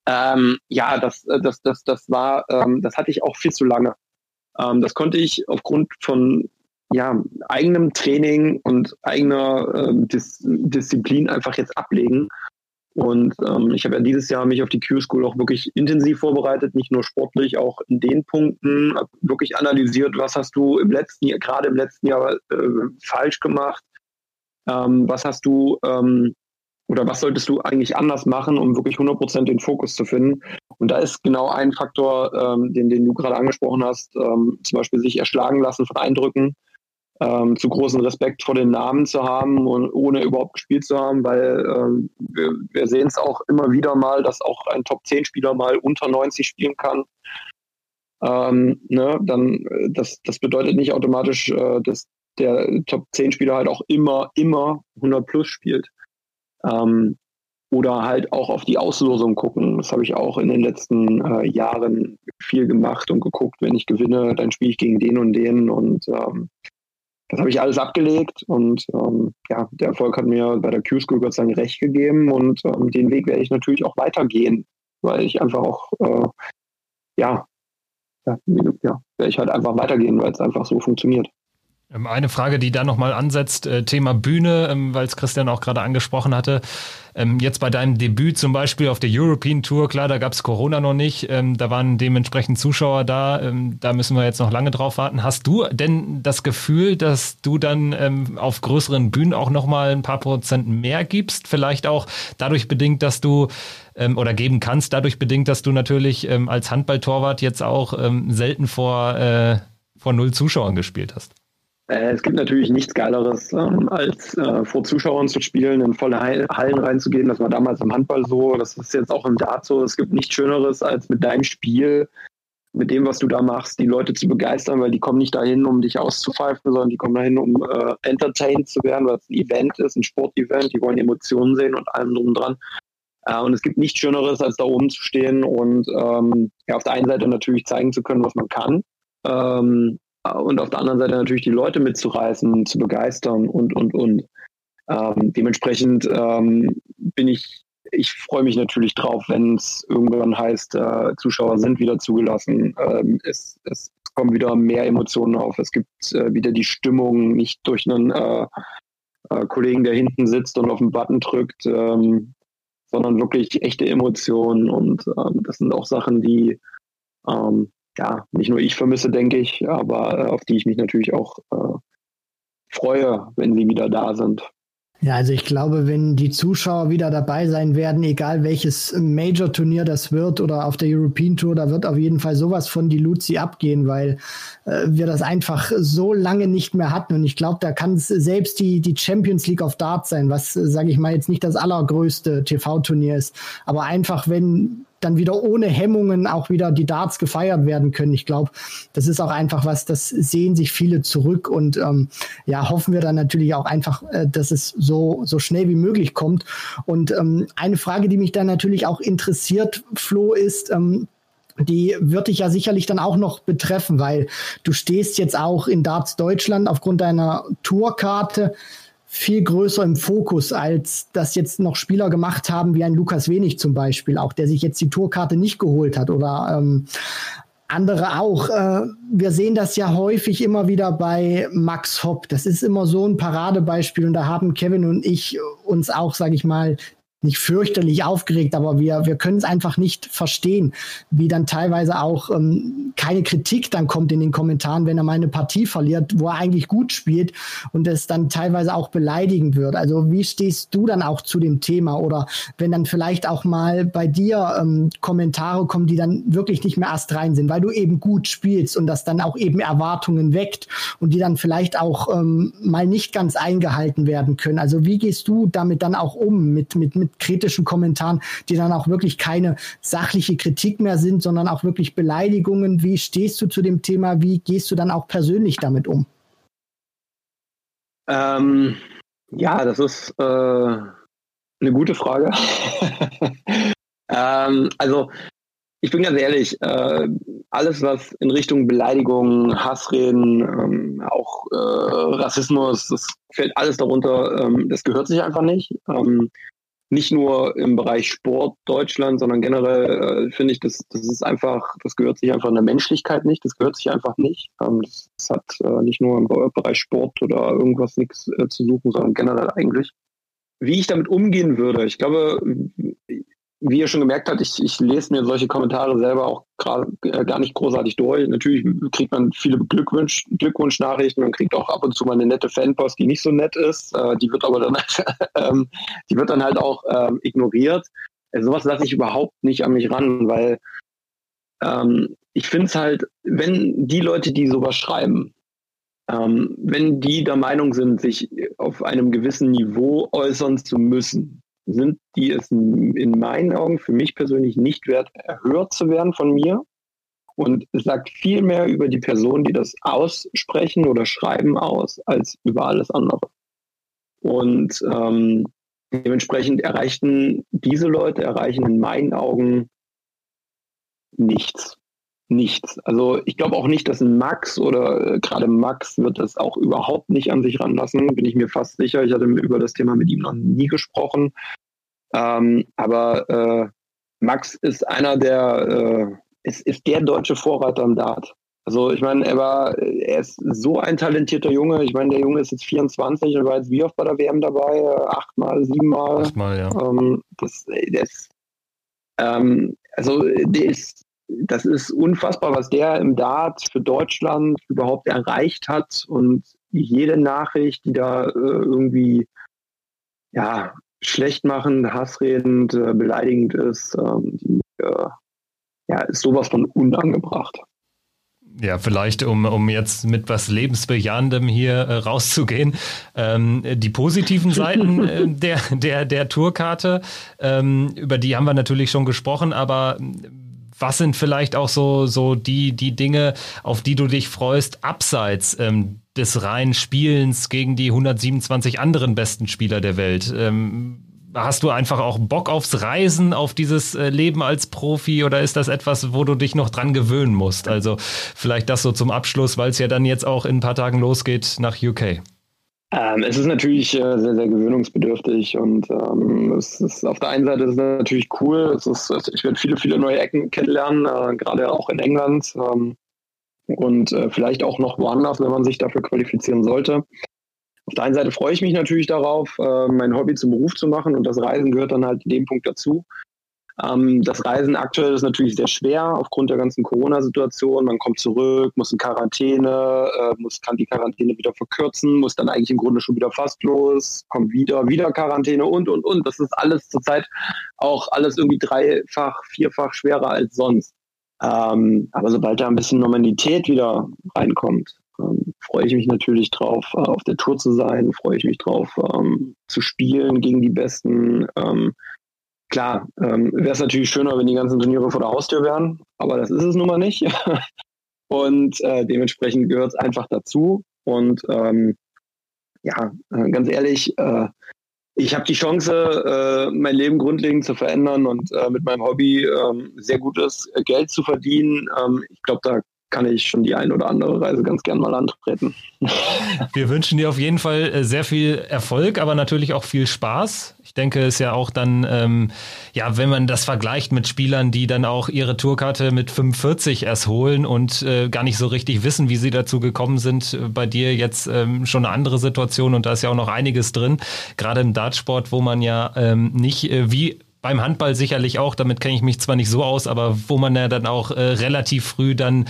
Ähm, ja, das, äh, das, das, das war, ähm, das hatte ich auch viel zu lange. Ähm, das konnte ich aufgrund von ja, eigenem Training und eigener äh, Dis Disziplin einfach jetzt ablegen. Und ähm, ich habe ja dieses Jahr mich auf die Q-School auch wirklich intensiv vorbereitet, nicht nur sportlich, auch in den Punkten, wirklich analysiert, was hast du im letzten Jahr, gerade im letzten Jahr äh, falsch gemacht, ähm, was hast du ähm, oder was solltest du eigentlich anders machen, um wirklich 100% den Fokus zu finden. Und da ist genau ein Faktor, ähm, den, den du gerade angesprochen hast, ähm, zum Beispiel sich erschlagen lassen von Eindrücken ähm, zu großen Respekt vor den Namen zu haben und ohne überhaupt gespielt zu haben, weil ähm, wir, wir sehen es auch immer wieder mal, dass auch ein Top-10-Spieler mal unter 90 spielen kann. Ähm, ne, dann äh, das, das bedeutet nicht automatisch, äh, dass der Top-10-Spieler halt auch immer, immer 100 plus spielt. Ähm, oder halt auch auf die Auslosung gucken. Das habe ich auch in den letzten äh, Jahren viel gemacht und geguckt, wenn ich gewinne, dann spiele ich gegen den und den und ähm, das habe ich alles abgelegt und ähm, ja, der Erfolg hat mir bei der Q-School Gott sei Dank recht gegeben und ähm, den Weg werde ich natürlich auch weitergehen, weil ich einfach auch, äh, ja, ja, ja, werde ich halt einfach weitergehen, weil es einfach so funktioniert. Ähm, eine Frage, die da nochmal ansetzt, äh, Thema Bühne, ähm, weil es Christian auch gerade angesprochen hatte. Ähm, jetzt bei deinem Debüt zum Beispiel auf der European Tour, klar, da gab es Corona noch nicht, da waren dementsprechend Zuschauer da, da müssen wir jetzt noch lange drauf warten. Hast du denn das Gefühl, dass du dann auf größeren Bühnen auch nochmal ein paar Prozent mehr gibst? Vielleicht auch dadurch bedingt, dass du oder geben kannst, dadurch bedingt, dass du natürlich als Handballtorwart jetzt auch selten vor, äh, vor null Zuschauern gespielt hast? Äh, es gibt natürlich nichts Geileres, ähm, als äh, vor Zuschauern zu spielen, in volle Hallen reinzugehen. Das war damals im Handball so, das ist jetzt auch im Dart so. Es gibt nichts Schöneres, als mit deinem Spiel, mit dem, was du da machst, die Leute zu begeistern, weil die kommen nicht dahin, um dich auszupfeifen, sondern die kommen dahin, um äh, entertained zu werden, weil es ein Event ist, ein Sportevent. Die wollen Emotionen sehen und allem drum dran. Äh, und es gibt nichts Schöneres, als da oben zu stehen und ähm, ja, auf der einen Seite natürlich zeigen zu können, was man kann. Ähm, und auf der anderen Seite natürlich die Leute mitzureißen, zu begeistern und, und, und. Ähm, dementsprechend ähm, bin ich, ich freue mich natürlich drauf, wenn es irgendwann heißt, äh, Zuschauer sind wieder zugelassen. Ähm, es, es kommen wieder mehr Emotionen auf. Es gibt äh, wieder die Stimmung, nicht durch einen äh, äh Kollegen, der hinten sitzt und auf den Button drückt, ähm, sondern wirklich echte Emotionen. Und ähm, das sind auch Sachen, die ähm, ja, nicht nur ich vermisse, denke ich, aber äh, auf die ich mich natürlich auch äh, freue, wenn sie wieder da sind. Ja, also ich glaube, wenn die Zuschauer wieder dabei sein werden, egal welches Major-Turnier das wird oder auf der European Tour, da wird auf jeden Fall sowas von die Luzi abgehen, weil äh, wir das einfach so lange nicht mehr hatten. Und ich glaube, da kann es selbst die, die Champions League of Darts sein, was, sage ich mal, jetzt nicht das allergrößte TV-Turnier ist. Aber einfach, wenn dann wieder ohne Hemmungen auch wieder die Darts gefeiert werden können. Ich glaube, das ist auch einfach was, das sehen sich viele zurück und ähm, ja, hoffen wir dann natürlich auch einfach, äh, dass es so, so schnell wie möglich kommt. Und ähm, eine Frage, die mich dann natürlich auch interessiert, Flo, ist, ähm, die wird dich ja sicherlich dann auch noch betreffen, weil du stehst jetzt auch in Darts Deutschland aufgrund deiner Tourkarte viel größer im Fokus, als das jetzt noch Spieler gemacht haben, wie ein Lukas Wenig zum Beispiel, auch der sich jetzt die Tourkarte nicht geholt hat oder ähm, andere auch. Äh, wir sehen das ja häufig immer wieder bei Max Hopp. Das ist immer so ein Paradebeispiel und da haben Kevin und ich uns auch, sage ich mal, nicht fürchterlich aufgeregt, aber wir, wir können es einfach nicht verstehen, wie dann teilweise auch ähm, keine Kritik dann kommt in den Kommentaren, wenn er mal eine Partie verliert, wo er eigentlich gut spielt und es dann teilweise auch beleidigend wird. Also wie stehst du dann auch zu dem Thema oder wenn dann vielleicht auch mal bei dir ähm, Kommentare kommen, die dann wirklich nicht mehr erst rein sind, weil du eben gut spielst und das dann auch eben Erwartungen weckt und die dann vielleicht auch ähm, mal nicht ganz eingehalten werden können. Also wie gehst du damit dann auch um mit, mit, mit kritischen Kommentaren, die dann auch wirklich keine sachliche Kritik mehr sind, sondern auch wirklich Beleidigungen. Wie stehst du zu dem Thema? Wie gehst du dann auch persönlich damit um? Ähm, ja, das ist äh, eine gute Frage. ähm, also ich bin ganz ehrlich, äh, alles, was in Richtung Beleidigung, Hassreden, ähm, auch äh, Rassismus, das fällt alles darunter, ähm, das gehört sich einfach nicht. Ähm, nicht nur im Bereich Sport Deutschland, sondern generell äh, finde ich, das, das ist einfach, das gehört sich einfach in der Menschlichkeit nicht, das gehört sich einfach nicht. Ähm, das, das, hat äh, nicht nur im Bereich Sport oder irgendwas nichts äh, zu suchen, sondern generell eigentlich. Wie ich damit umgehen würde, ich glaube, wie ihr schon gemerkt habt, ich, ich lese mir solche Kommentare selber auch grad, äh, gar nicht großartig durch. Natürlich kriegt man viele Glückwunsch, Glückwunschnachrichten, man kriegt auch ab und zu mal eine nette Fanpost, die nicht so nett ist. Äh, die wird aber dann, ähm, die wird dann halt auch ähm, ignoriert. Also sowas lasse ich überhaupt nicht an mich ran, weil ähm, ich finde es halt, wenn die Leute, die sowas schreiben, ähm, wenn die der Meinung sind, sich auf einem gewissen Niveau äußern zu müssen, sind die es in meinen Augen für mich persönlich nicht wert, erhört zu werden von mir. Und es sagt viel mehr über die Person, die das aussprechen oder schreiben aus, als über alles andere. Und ähm, dementsprechend erreichten diese Leute, erreichen in meinen Augen nichts. Nichts. Also ich glaube auch nicht, dass Max oder äh, gerade Max wird das auch überhaupt nicht an sich ranlassen, bin ich mir fast sicher. Ich hatte über das Thema mit ihm noch nie gesprochen. Ähm, aber äh, Max ist einer der, äh, ist, ist der deutsche Vorreiter im Dart. Also ich meine, er war, er ist so ein talentierter Junge. Ich meine, der Junge ist jetzt 24 und war jetzt wie oft bei der WM dabei? Achtmal, siebenmal? Achtmal, ja. Ähm, das, der ist, ähm, also der ist, das ist unfassbar, was der im Dart für Deutschland überhaupt erreicht hat und jede Nachricht, die da äh, irgendwie ja, schlecht machen, hassredend, äh, beleidigend ist, ähm, die äh, ja, ist sowas von unangebracht. Ja, vielleicht, um, um jetzt mit was Lebensbejahendem hier äh, rauszugehen. Ähm, die positiven Seiten äh, der, der, der Tourkarte, ähm, über die haben wir natürlich schon gesprochen, aber was sind vielleicht auch so, so die, die Dinge, auf die du dich freust, abseits ähm, des reinen Spielens gegen die 127 anderen besten Spieler der Welt? Ähm, hast du einfach auch Bock aufs Reisen, auf dieses äh, Leben als Profi oder ist das etwas, wo du dich noch dran gewöhnen musst? Also vielleicht das so zum Abschluss, weil es ja dann jetzt auch in ein paar Tagen losgeht nach UK. Ähm, es ist natürlich äh, sehr, sehr gewöhnungsbedürftig und ähm, es ist auf der einen Seite ist es natürlich cool. Es ist, ich werde viele, viele neue Ecken kennenlernen, äh, gerade auch in England ähm, und äh, vielleicht auch noch woanders, wenn man sich dafür qualifizieren sollte. Auf der einen Seite freue ich mich natürlich darauf, äh, mein Hobby zum Beruf zu machen und das Reisen gehört dann halt in dem Punkt dazu. Ähm, das Reisen aktuell ist natürlich sehr schwer aufgrund der ganzen Corona-Situation. Man kommt zurück, muss in Quarantäne, äh, muss, kann die Quarantäne wieder verkürzen, muss dann eigentlich im Grunde schon wieder fast los, kommt wieder, wieder Quarantäne und, und, und. Das ist alles zurzeit auch alles irgendwie dreifach, vierfach schwerer als sonst. Ähm, aber sobald da ein bisschen Normalität wieder reinkommt, ähm, freue ich mich natürlich drauf, äh, auf der Tour zu sein, freue ich mich drauf, ähm, zu spielen gegen die Besten. Klar, ähm, wäre es natürlich schöner, wenn die ganzen Turniere vor der Haustür wären, aber das ist es nun mal nicht. und äh, dementsprechend gehört es einfach dazu. Und ähm, ja, äh, ganz ehrlich, äh, ich habe die Chance, äh, mein Leben grundlegend zu verändern und äh, mit meinem Hobby ähm, sehr gutes Geld zu verdienen. Ähm, ich glaube, da kann ich schon die ein oder andere Reise ganz gern mal antreten. Wir wünschen dir auf jeden Fall äh, sehr viel Erfolg, aber natürlich auch viel Spaß. Ich denke, es ist ja auch dann, ähm, ja, wenn man das vergleicht mit Spielern, die dann auch ihre Tourkarte mit 45 erst holen und äh, gar nicht so richtig wissen, wie sie dazu gekommen sind, bei dir jetzt ähm, schon eine andere Situation und da ist ja auch noch einiges drin, gerade im Dartsport, wo man ja ähm, nicht äh, wie beim Handball sicherlich auch, damit kenne ich mich zwar nicht so aus, aber wo man ja dann auch äh, relativ früh dann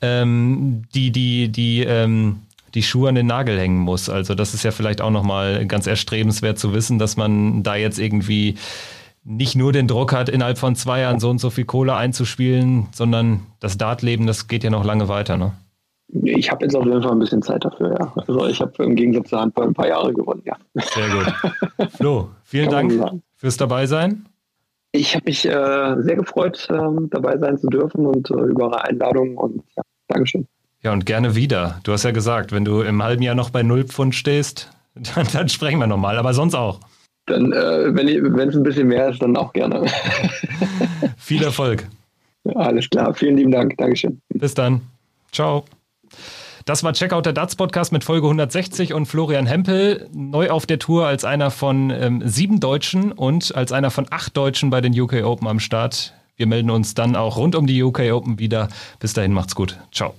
ähm, die, die, die, ähm, die Schuhe an den Nagel hängen muss. Also das ist ja vielleicht auch nochmal ganz erstrebenswert zu wissen, dass man da jetzt irgendwie nicht nur den Druck hat, innerhalb von zwei Jahren so und so viel Kohle einzuspielen, sondern das Dartleben, das geht ja noch lange weiter, ne? Ich habe jetzt auf jeden Fall ein bisschen Zeit dafür, ja. Also ich habe im Gegensatz zur Handball ein paar Jahre gewonnen, ja. Sehr gut. Flo, vielen Dank fürs Dabeisein. Ich habe mich äh, sehr gefreut, äh, dabei sein zu dürfen und äh, über eure Einladung und ja, Dankeschön. Ja, und gerne wieder. Du hast ja gesagt, wenn du im halben Jahr noch bei null Pfund stehst, dann, dann sprechen wir nochmal, aber sonst auch. Dann, äh, wenn es ein bisschen mehr ist, dann auch gerne. Viel Erfolg. Ja, alles klar, vielen lieben Dank. Dankeschön. Bis dann. Ciao. Das war Checkout der Darts Podcast mit Folge 160 und Florian Hempel neu auf der Tour als einer von ähm, sieben Deutschen und als einer von acht Deutschen bei den UK Open am Start. Wir melden uns dann auch rund um die UK Open wieder. Bis dahin macht's gut. Ciao.